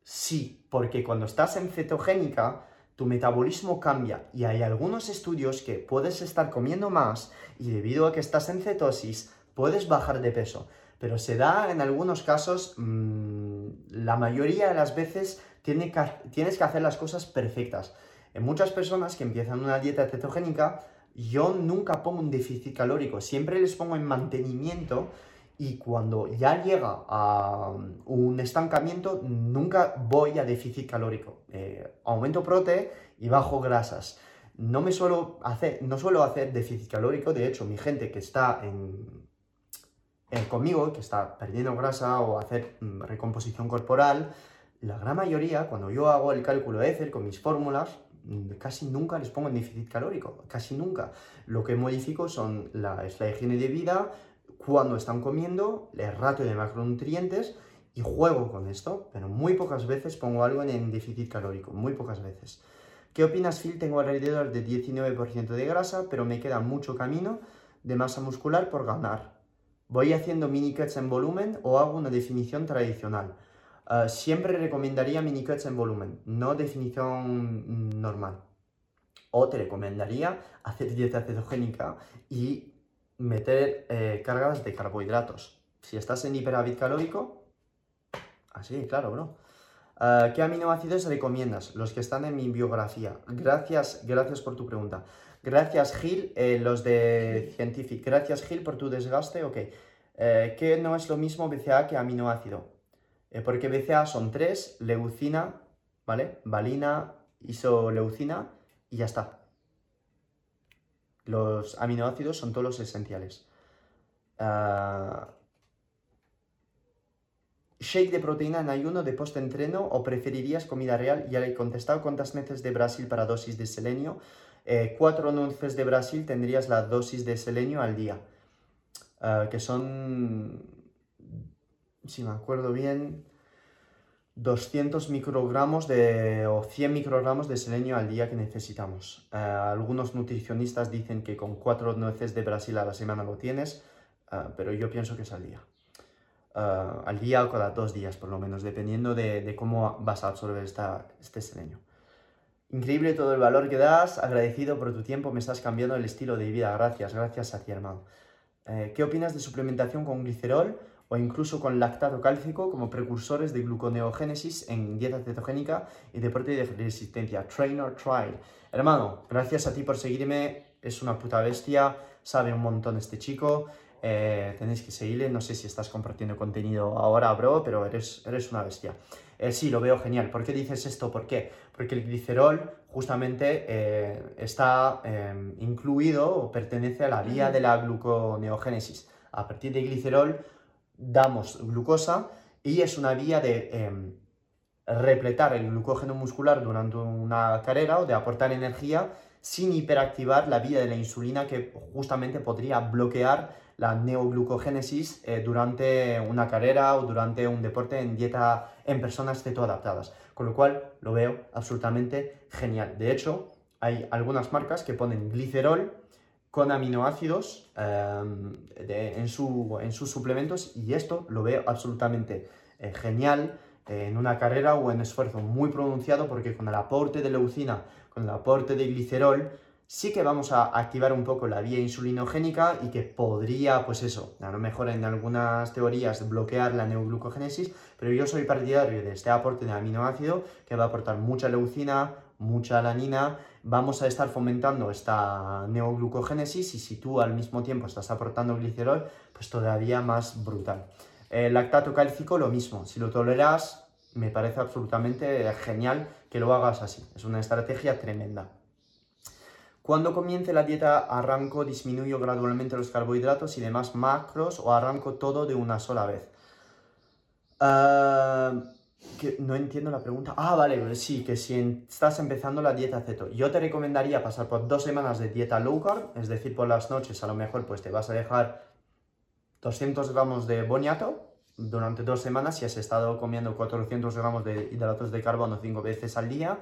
sí, porque cuando estás en cetogénica, tu metabolismo cambia y hay algunos estudios que puedes estar comiendo más y debido a que estás en cetosis puedes bajar de peso. Pero se da en algunos casos, mmm, la mayoría de las veces que, tienes que hacer las cosas perfectas. En muchas personas que empiezan una dieta cetogénica, yo nunca pongo un déficit calórico, siempre les pongo en mantenimiento y cuando ya llega a un estancamiento, nunca voy a déficit calórico. Eh, aumento prote y bajo grasas. No me suelo hacer, no suelo hacer déficit calórico, de hecho, mi gente que está en, conmigo, que está perdiendo grasa o hacer mm, recomposición corporal, la gran mayoría, cuando yo hago el cálculo Excel con mis fórmulas, mm, casi nunca les pongo en déficit calórico, casi nunca. Lo que modifico son es la higiene de vida, cuando están comiendo, el ratio de macronutrientes y juego con esto, pero muy pocas veces pongo algo en déficit calórico, muy pocas veces. ¿Qué opinas, Phil? Tengo alrededor de 19% de grasa, pero me queda mucho camino de masa muscular por ganar. ¿Voy haciendo mini cuts en volumen o hago una definición tradicional? Ah, siempre recomendaría mini cuts en volumen, no definición normal. O te recomendaría hacer dieta cetogénica y meter eh, cargas de carbohidratos. Si estás en hiperávit calórico, así, claro, bro. Ah, ¿Qué aminoácidos recomiendas? Los que están en mi biografía. Gracias, gracias por tu pregunta. Gracias, Gil, eh, los de Scientific. Gracias, Gil, por tu desgaste. Ok. Eh, ¿Qué no es lo mismo BCA que aminoácido? porque BCA son tres, leucina, ¿vale? Valina, isoleucina y ya está. Los aminoácidos son todos los esenciales. Ah, ¿Shake de proteína en ayuno de post-entreno o preferirías comida real? Ya le he contestado cuántas nueces de Brasil para dosis de selenio. Eh, cuatro nueces de Brasil tendrías la dosis de selenio al día. Ah, que son, si me acuerdo bien, 200 microgramos de, o 100 microgramos de selenio al día que necesitamos. Eh, algunos nutricionistas dicen que con 4 nueces de Brasil a la semana lo tienes, eh, pero yo pienso que es al día. Eh, al día o cada dos días, por lo menos, dependiendo de, cómo vas a absorber esta, este selenio. Increíble todo el valor que das, agradecido por tu tiempo, me estás cambiando el estilo de vida. Gracias, gracias a ti, hermano. ¿Qué opinas de suplementación con glicerol? O incluso con lactato cálcico como precursores de gluconeogénesis en dieta cetogénica y deporte de resistencia. Trainer Trial. Hermano, gracias a ti por seguirme, es una puta bestia, sabe un montón este chico. Eh, tenéis que seguirle, no sé si estás compartiendo contenido ahora, bro, pero eres, eres una bestia. Eh, sí, lo veo genial. ¿Por qué dices esto? ¿Por qué? Porque el glicerol justamente eh, está incluido o pertenece a la vía de la gluconeogénesis. A partir de glicerol damos glucosa y es una vía de em, repletar el glucógeno muscular durante una carrera o de aportar energía sin hiperactivar la vía de la insulina que justamente podría bloquear la neoglucogénesis eh, durante una carrera o durante un deporte en dieta en personas cetoadaptadas. Con lo cual lo veo absolutamente genial. De hecho, hay algunas marcas que ponen glicerol con aminoácidos em, en, sus suplementos y esto lo veo absolutamente eh, genial eh, en una carrera o en esfuerzo muy pronunciado porque con el aporte de leucina, con el aporte de glicerol, sí que vamos a activar un poco la vía insulinogénica y que podría, pues eso, a lo mejor en algunas teorías bloquear la neoglucogénesis, pero yo soy partidario de este aporte de aminoácido que va a aportar mucha leucina, mucha alanina, vamos a estar fomentando esta neoglucogénesis y si tú al mismo tiempo estás aportando glicerol, pues todavía más brutal. El lactato cálcico lo mismo, si lo toleras, me parece absolutamente genial que lo hagas así, es una estrategia tremenda. Cuando comience la dieta arranco, disminuyo gradualmente los carbohidratos y demás macros o arranco todo de una sola vez. Ah, no entiendo la pregunta. Ah, vale, pues sí, que si estás empezando la dieta ceto, yo te recomendaría pasar por dos semanas de dieta low carb, es decir, por las noches a lo mejor pues te vas a dejar 200 gramos de boniato durante dos semanas si has estado comiendo 400 gramos de hidratos de carbono cinco veces al día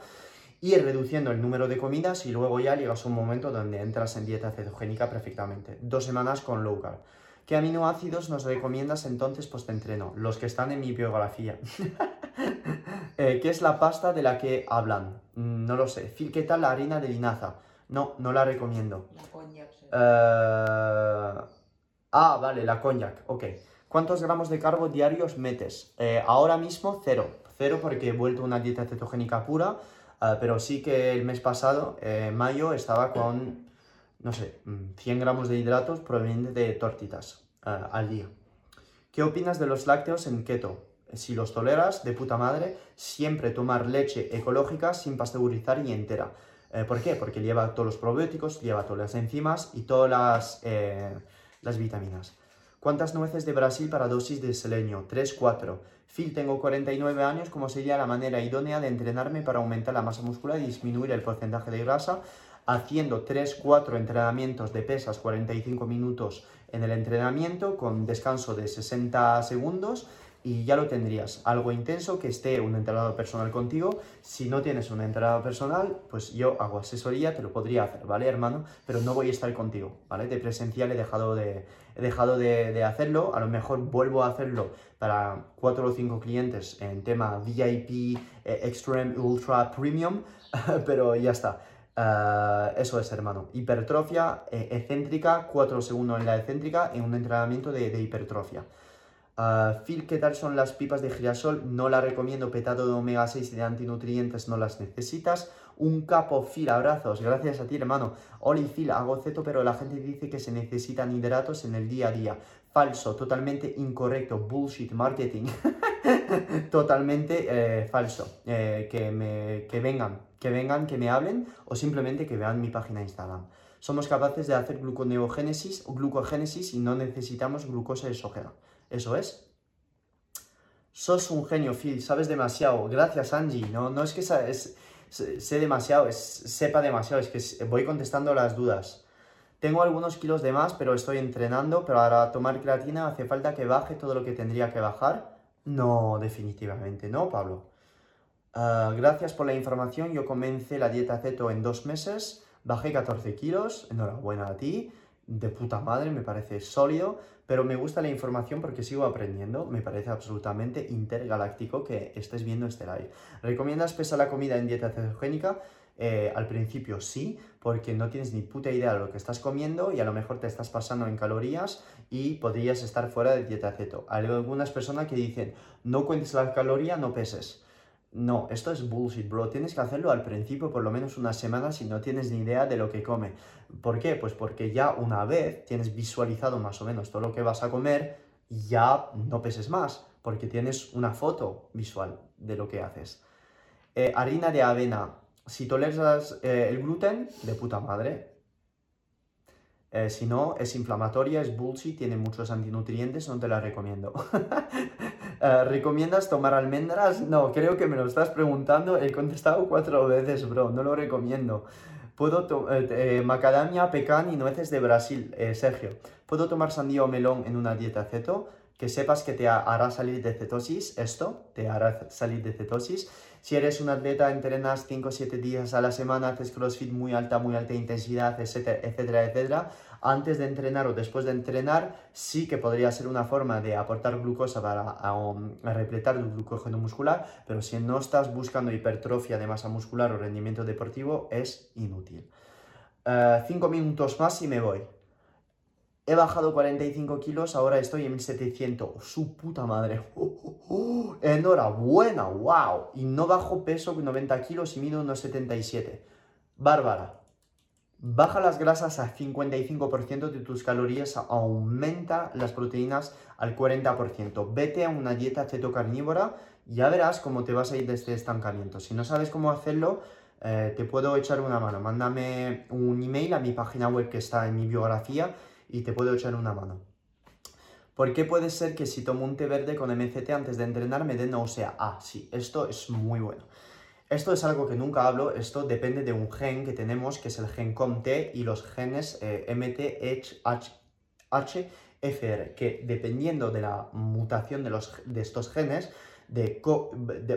y reduciendo el número de comidas y luego ya llegas a un momento donde entras en dieta cetogénica perfectamente. Dos semanas con low carb. ¿Qué aminoácidos nos recomiendas entonces post-entreno? Los que están en mi biografía. eh, ¿Qué es la pasta de la que hablan? Mm, no lo sé. ¿Qué tal la harina de linaza? No, no la recomiendo. La cognac. Eh, ah, vale, la cognac. Ok. ¿Cuántos gramos de carbo diarios metes? Eh, ahora mismo cero. Cero porque he vuelto a una dieta cetogénica pura. Eh, pero sí que el mes pasado, en mayo, estaba con no sé, 100 mm, gramos de hidratos provenientes de tortitas eh, al día. ¿Qué opinas de los lácteos en keto? Si los toleras, de puta madre, siempre tomar leche ecológica sin pasteurizar y entera. Eh, ¿Por qué? Porque lleva todos los probióticos, lleva todas las enzimas y todas las, eh, las vitaminas. ¿Cuántas nueces de Brasil para dosis de selenio? 3, 4. Phil, tengo 49 años. ¿Cómo sería la manera idónea de entrenarme para aumentar la masa muscular y disminuir el porcentaje de grasa haciendo 3-4 entrenamientos de pesas, 45 minutos en el entrenamiento con descanso de 60 segundos y ya lo tendrías. Algo intenso que esté un entrenador personal contigo. Si no tienes un entrenador personal, pues yo hago asesoría, te lo podría hacer, ¿vale, hermano? Pero no voy a estar contigo, ¿vale? De presencial he dejado de, he dejado de, hacerlo. A lo mejor vuelvo a hacerlo para 4 o 5 clientes en tema VIP, eh, Extreme, Ultra, Premium, pero ya está. Eh, eso es, hermano. Hipertrofia eh, excéntrica, 4 segundos en la excéntrica en un entrenamiento de, hipertrofia. Uh, Phil, ¿qué tal son las pipas de girasol? No la recomiendo, petado de omega 6 y de antinutrientes, no las necesitas. Un capo, Phil, abrazos, gracias a ti, hermano. Oli, Phil, hago ceto, pero la gente dice que se necesitan hidratos en el día a día. Falso, totalmente incorrecto, bullshit marketing. totalmente eh, falso. que, me, que vengan que vengan, que me hablen o simplemente que vean mi página Instagram. Somos capaces de hacer gluconeogénesis o glucogénesis y no necesitamos glucosa exógena. Eso es. Sos un genio, Phil, sabes demasiado. Gracias, Angie. No, no es que sé demasiado, sepa demasiado, es que voy contestando las dudas. Tengo algunos kilos de más, pero estoy entrenando, pero para tomar creatina hace falta que baje todo lo que tendría que bajar. No, definitivamente no, Pablo. Ah, gracias por la información. Yo comencé la dieta ceto en dos meses, bajé 14 kilos. Enhorabuena a ti, de puta madre, me parece sólido. Pero me gusta la información porque sigo aprendiendo. Me parece absolutamente intergaláctico que estés viendo este live. ¿Recomiendas pesar la comida en dieta cetogénica? Eh, al principio sí, porque no tienes ni puta idea de lo que estás comiendo y a lo mejor te estás pasando en calorías y podrías estar fuera de dieta ceto. Hay algunas personas que dicen, no cuentes la caloría, no peses. No, esto es bullshit, bro. Tienes que hacerlo al principio por lo menos una semana si no tienes ni idea de lo que come. ¿Por qué? Pues porque ya una vez tienes visualizado más o menos todo lo que vas a comer, ya no peses más, porque tienes una foto visual de lo que haces. Eh, harina de avena. Si toleras eh, el gluten, de puta madre. Eh, si no, es inflamatoria, es bullshit, tiene muchos antinutrientes, no te la recomiendo. Eh, ¿Recomiendas tomar almendras? No, creo que me lo estás preguntando. He contestado cuatro veces, bro. No lo recomiendo. Puedo eh, eh, macadamia, pecan y nueces de Brasil, Sergio. ¿Puedo tomar sandía o melón en una dieta ceto? Que sepas que te hará salir de cetosis, esto te hará salir de cetosis. Si eres un atleta, entrenas 5 o 7 días a la semana, haces crossfit muy alta, muy alta intensidad, etcétera, etcétera, etcétera. Antes de entrenar o después de entrenar, sí que podría ser una forma de aportar glucosa para repletar el glucógeno muscular, pero si no estás buscando hipertrofia de masa muscular o rendimiento deportivo, es inútil. 5 uh, minutos más y me voy. He bajado 45 kilos, ahora estoy en 1700. ¡Su puta madre! ¡Enhorabuena! ¡Wow! Y no bajo peso 90 kilos y mido unos 77. Bárbara. Baja las grasas a 55% de tus calorías, aumenta las proteínas al 40%. Vete a una dieta cetocarnívora y ya verás cómo te vas a ir de este estancamiento. Si no sabes cómo hacerlo, eh, te puedo echar una mano. Mándame un email a mi página web que está en mi biografía y te puedo echar una mano. ¿Por qué puede ser que si tomo un té verde con MCT antes de entrenar me dé náusea? Ah, sí, esto es muy bueno. Esto es algo que nunca hablo, esto depende de un gen que tenemos, que es el gen COMT y los genes eh, MTHFR, que dependiendo de la mutación de, los, de estos genes,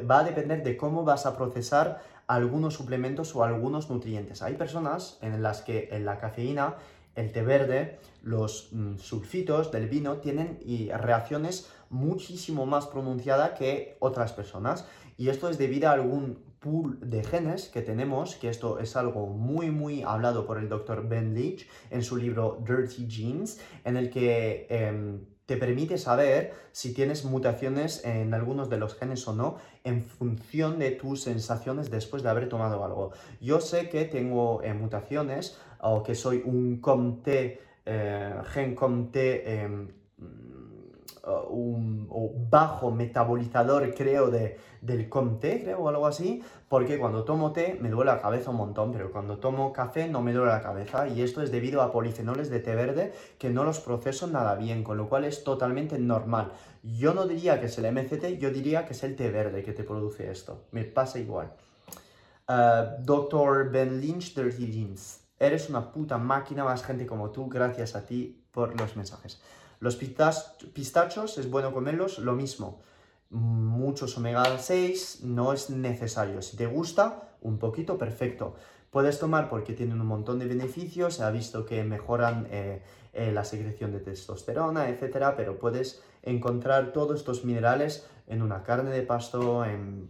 va a depender de cómo vas a procesar algunos suplementos o algunos nutrientes. Hay personas en las que en la cafeína el té verde, los mm, sulfitos del vino tienen reacciones muchísimo más pronunciadas que otras personas. Y esto es debido a algún pool de genes que tenemos, que esto es algo muy, muy hablado por el doctor Ben Leach en su libro Dirty Genes, en el que em, te permite saber si tienes mutaciones en algunos de los genes o no en función de tus sensaciones después de haber tomado algo. Yo sé que tengo eh, mutaciones o que soy un comté, eh, gen comté, em, un, bajo metabolizador, creo, de, del comté, creo, o algo así, porque cuando tomo té me duele la cabeza un montón, pero cuando tomo café no me duele la cabeza, y esto es debido a polifenoles de té verde que no los proceso nada bien, con lo cual es totalmente normal. Yo no diría que es el MCT, yo diría que es el té verde que te produce esto, me pasa igual. Uh, Dr. Ben Lynch, Dirty Jeans. Eres una puta máquina, más gente como tú, gracias a ti por los mensajes. Los pistachos es bueno comerlos, lo mismo. Muchos omega 6 no es necesario. Si te gusta, un poquito, perfecto. Puedes tomar porque tienen un montón de beneficios, se ha visto que mejoran eh, eh, la secreción de testosterona, etcétera, pero puedes encontrar todos estos minerales en una carne de pasto, en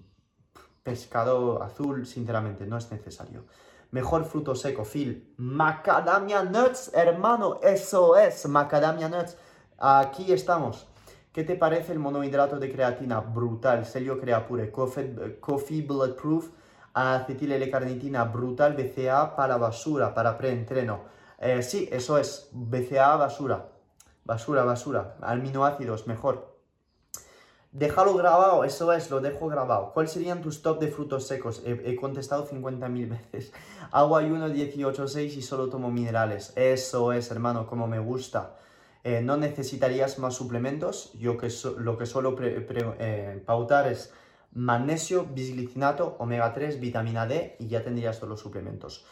pescado azul, sinceramente, no es necesario. Mejor fruto seco, Phil. Macadamia nuts, hermano, eso es, macadamia nuts. Aquí estamos. ¿Qué te parece el monohidrato de creatina? Brutal. Sello Creapure. Coffee, coffee Bulletproof. Acetil L-carnitina. Brutal. BCA para basura, para preentreno. Eh, sí, eso es. BCA basura. Basura, basura. Aminoácidos, mejor. Déjalo grabado, eso es, lo dejo grabado. ¿Cuáles serían tus top de frutos secos? He, contestado 50.000 veces. Agua ayuno 18.6 y solo tomo minerales. Eso es, hermano, como me gusta. Eh, no necesitarías más suplementos. Yo que lo que suelo eh, pautar es magnesio, bisglicinato, omega 3, vitamina D y ya tendrías todos los suplementos.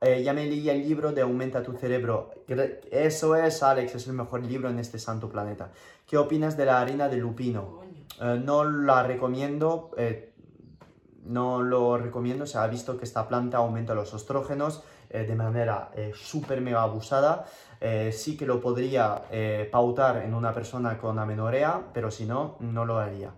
Eh, ya me leí el libro de Aumenta tu cerebro. Eso es, Alex, es el mejor libro en este santo planeta. ¿Qué opinas de la harina de lupino? No la recomiendo. no lo recomiendo. Se ha visto que esta planta aumenta los estrógenos de manera súper mega abusada. Eh, sí que lo podría eh, pautar en una persona con amenorea, pero si no, no lo haría.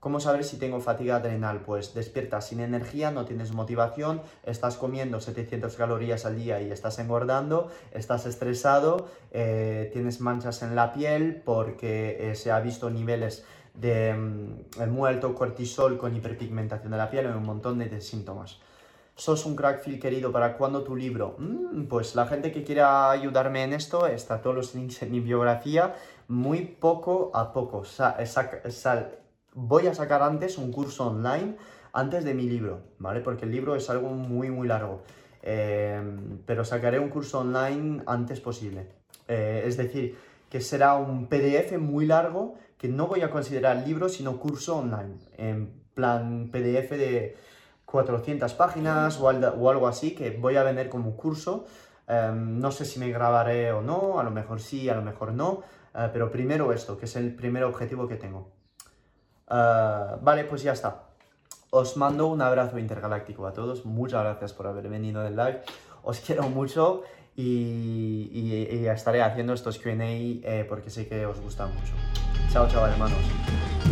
¿Cómo saber si tengo fatiga adrenal? Pues despiertas sin energía, no tienes motivación, estás comiendo 700 calorías al día y estás engordando, estás estresado, eh, tienes manchas en la piel porque se ha visto niveles de mm, muy alto cortisol con hiperpigmentación de la piel y un montón de síntomas. ¿Sos un crack feel querido para cuando tu libro? Mm, pues la gente que quiera ayudarme en esto, está todos los links en mi biografía, muy poco a poco. voy a sacar antes un curso online antes de mi libro, ¿vale? Porque el libro es algo muy, muy largo. Em, pero sacaré un curso online antes posible. Eh, es decir, que será un PDF muy largo que no voy a considerar libro, sino curso online. En plan PDF de 400 páginas o, algo así que voy a vender como curso. Em, no sé si me grabaré o no, a lo mejor sí, a lo mejor no, eh, pero primero esto, que es el primer objetivo que tengo. Eh, vale, pues ya está. Os mando un abrazo intergaláctico a todos. Muchas gracias por haber venido del live. Os quiero mucho y, estaré haciendo estos QA eh, porque sé que os gustan mucho. Chao, chao, hermanos.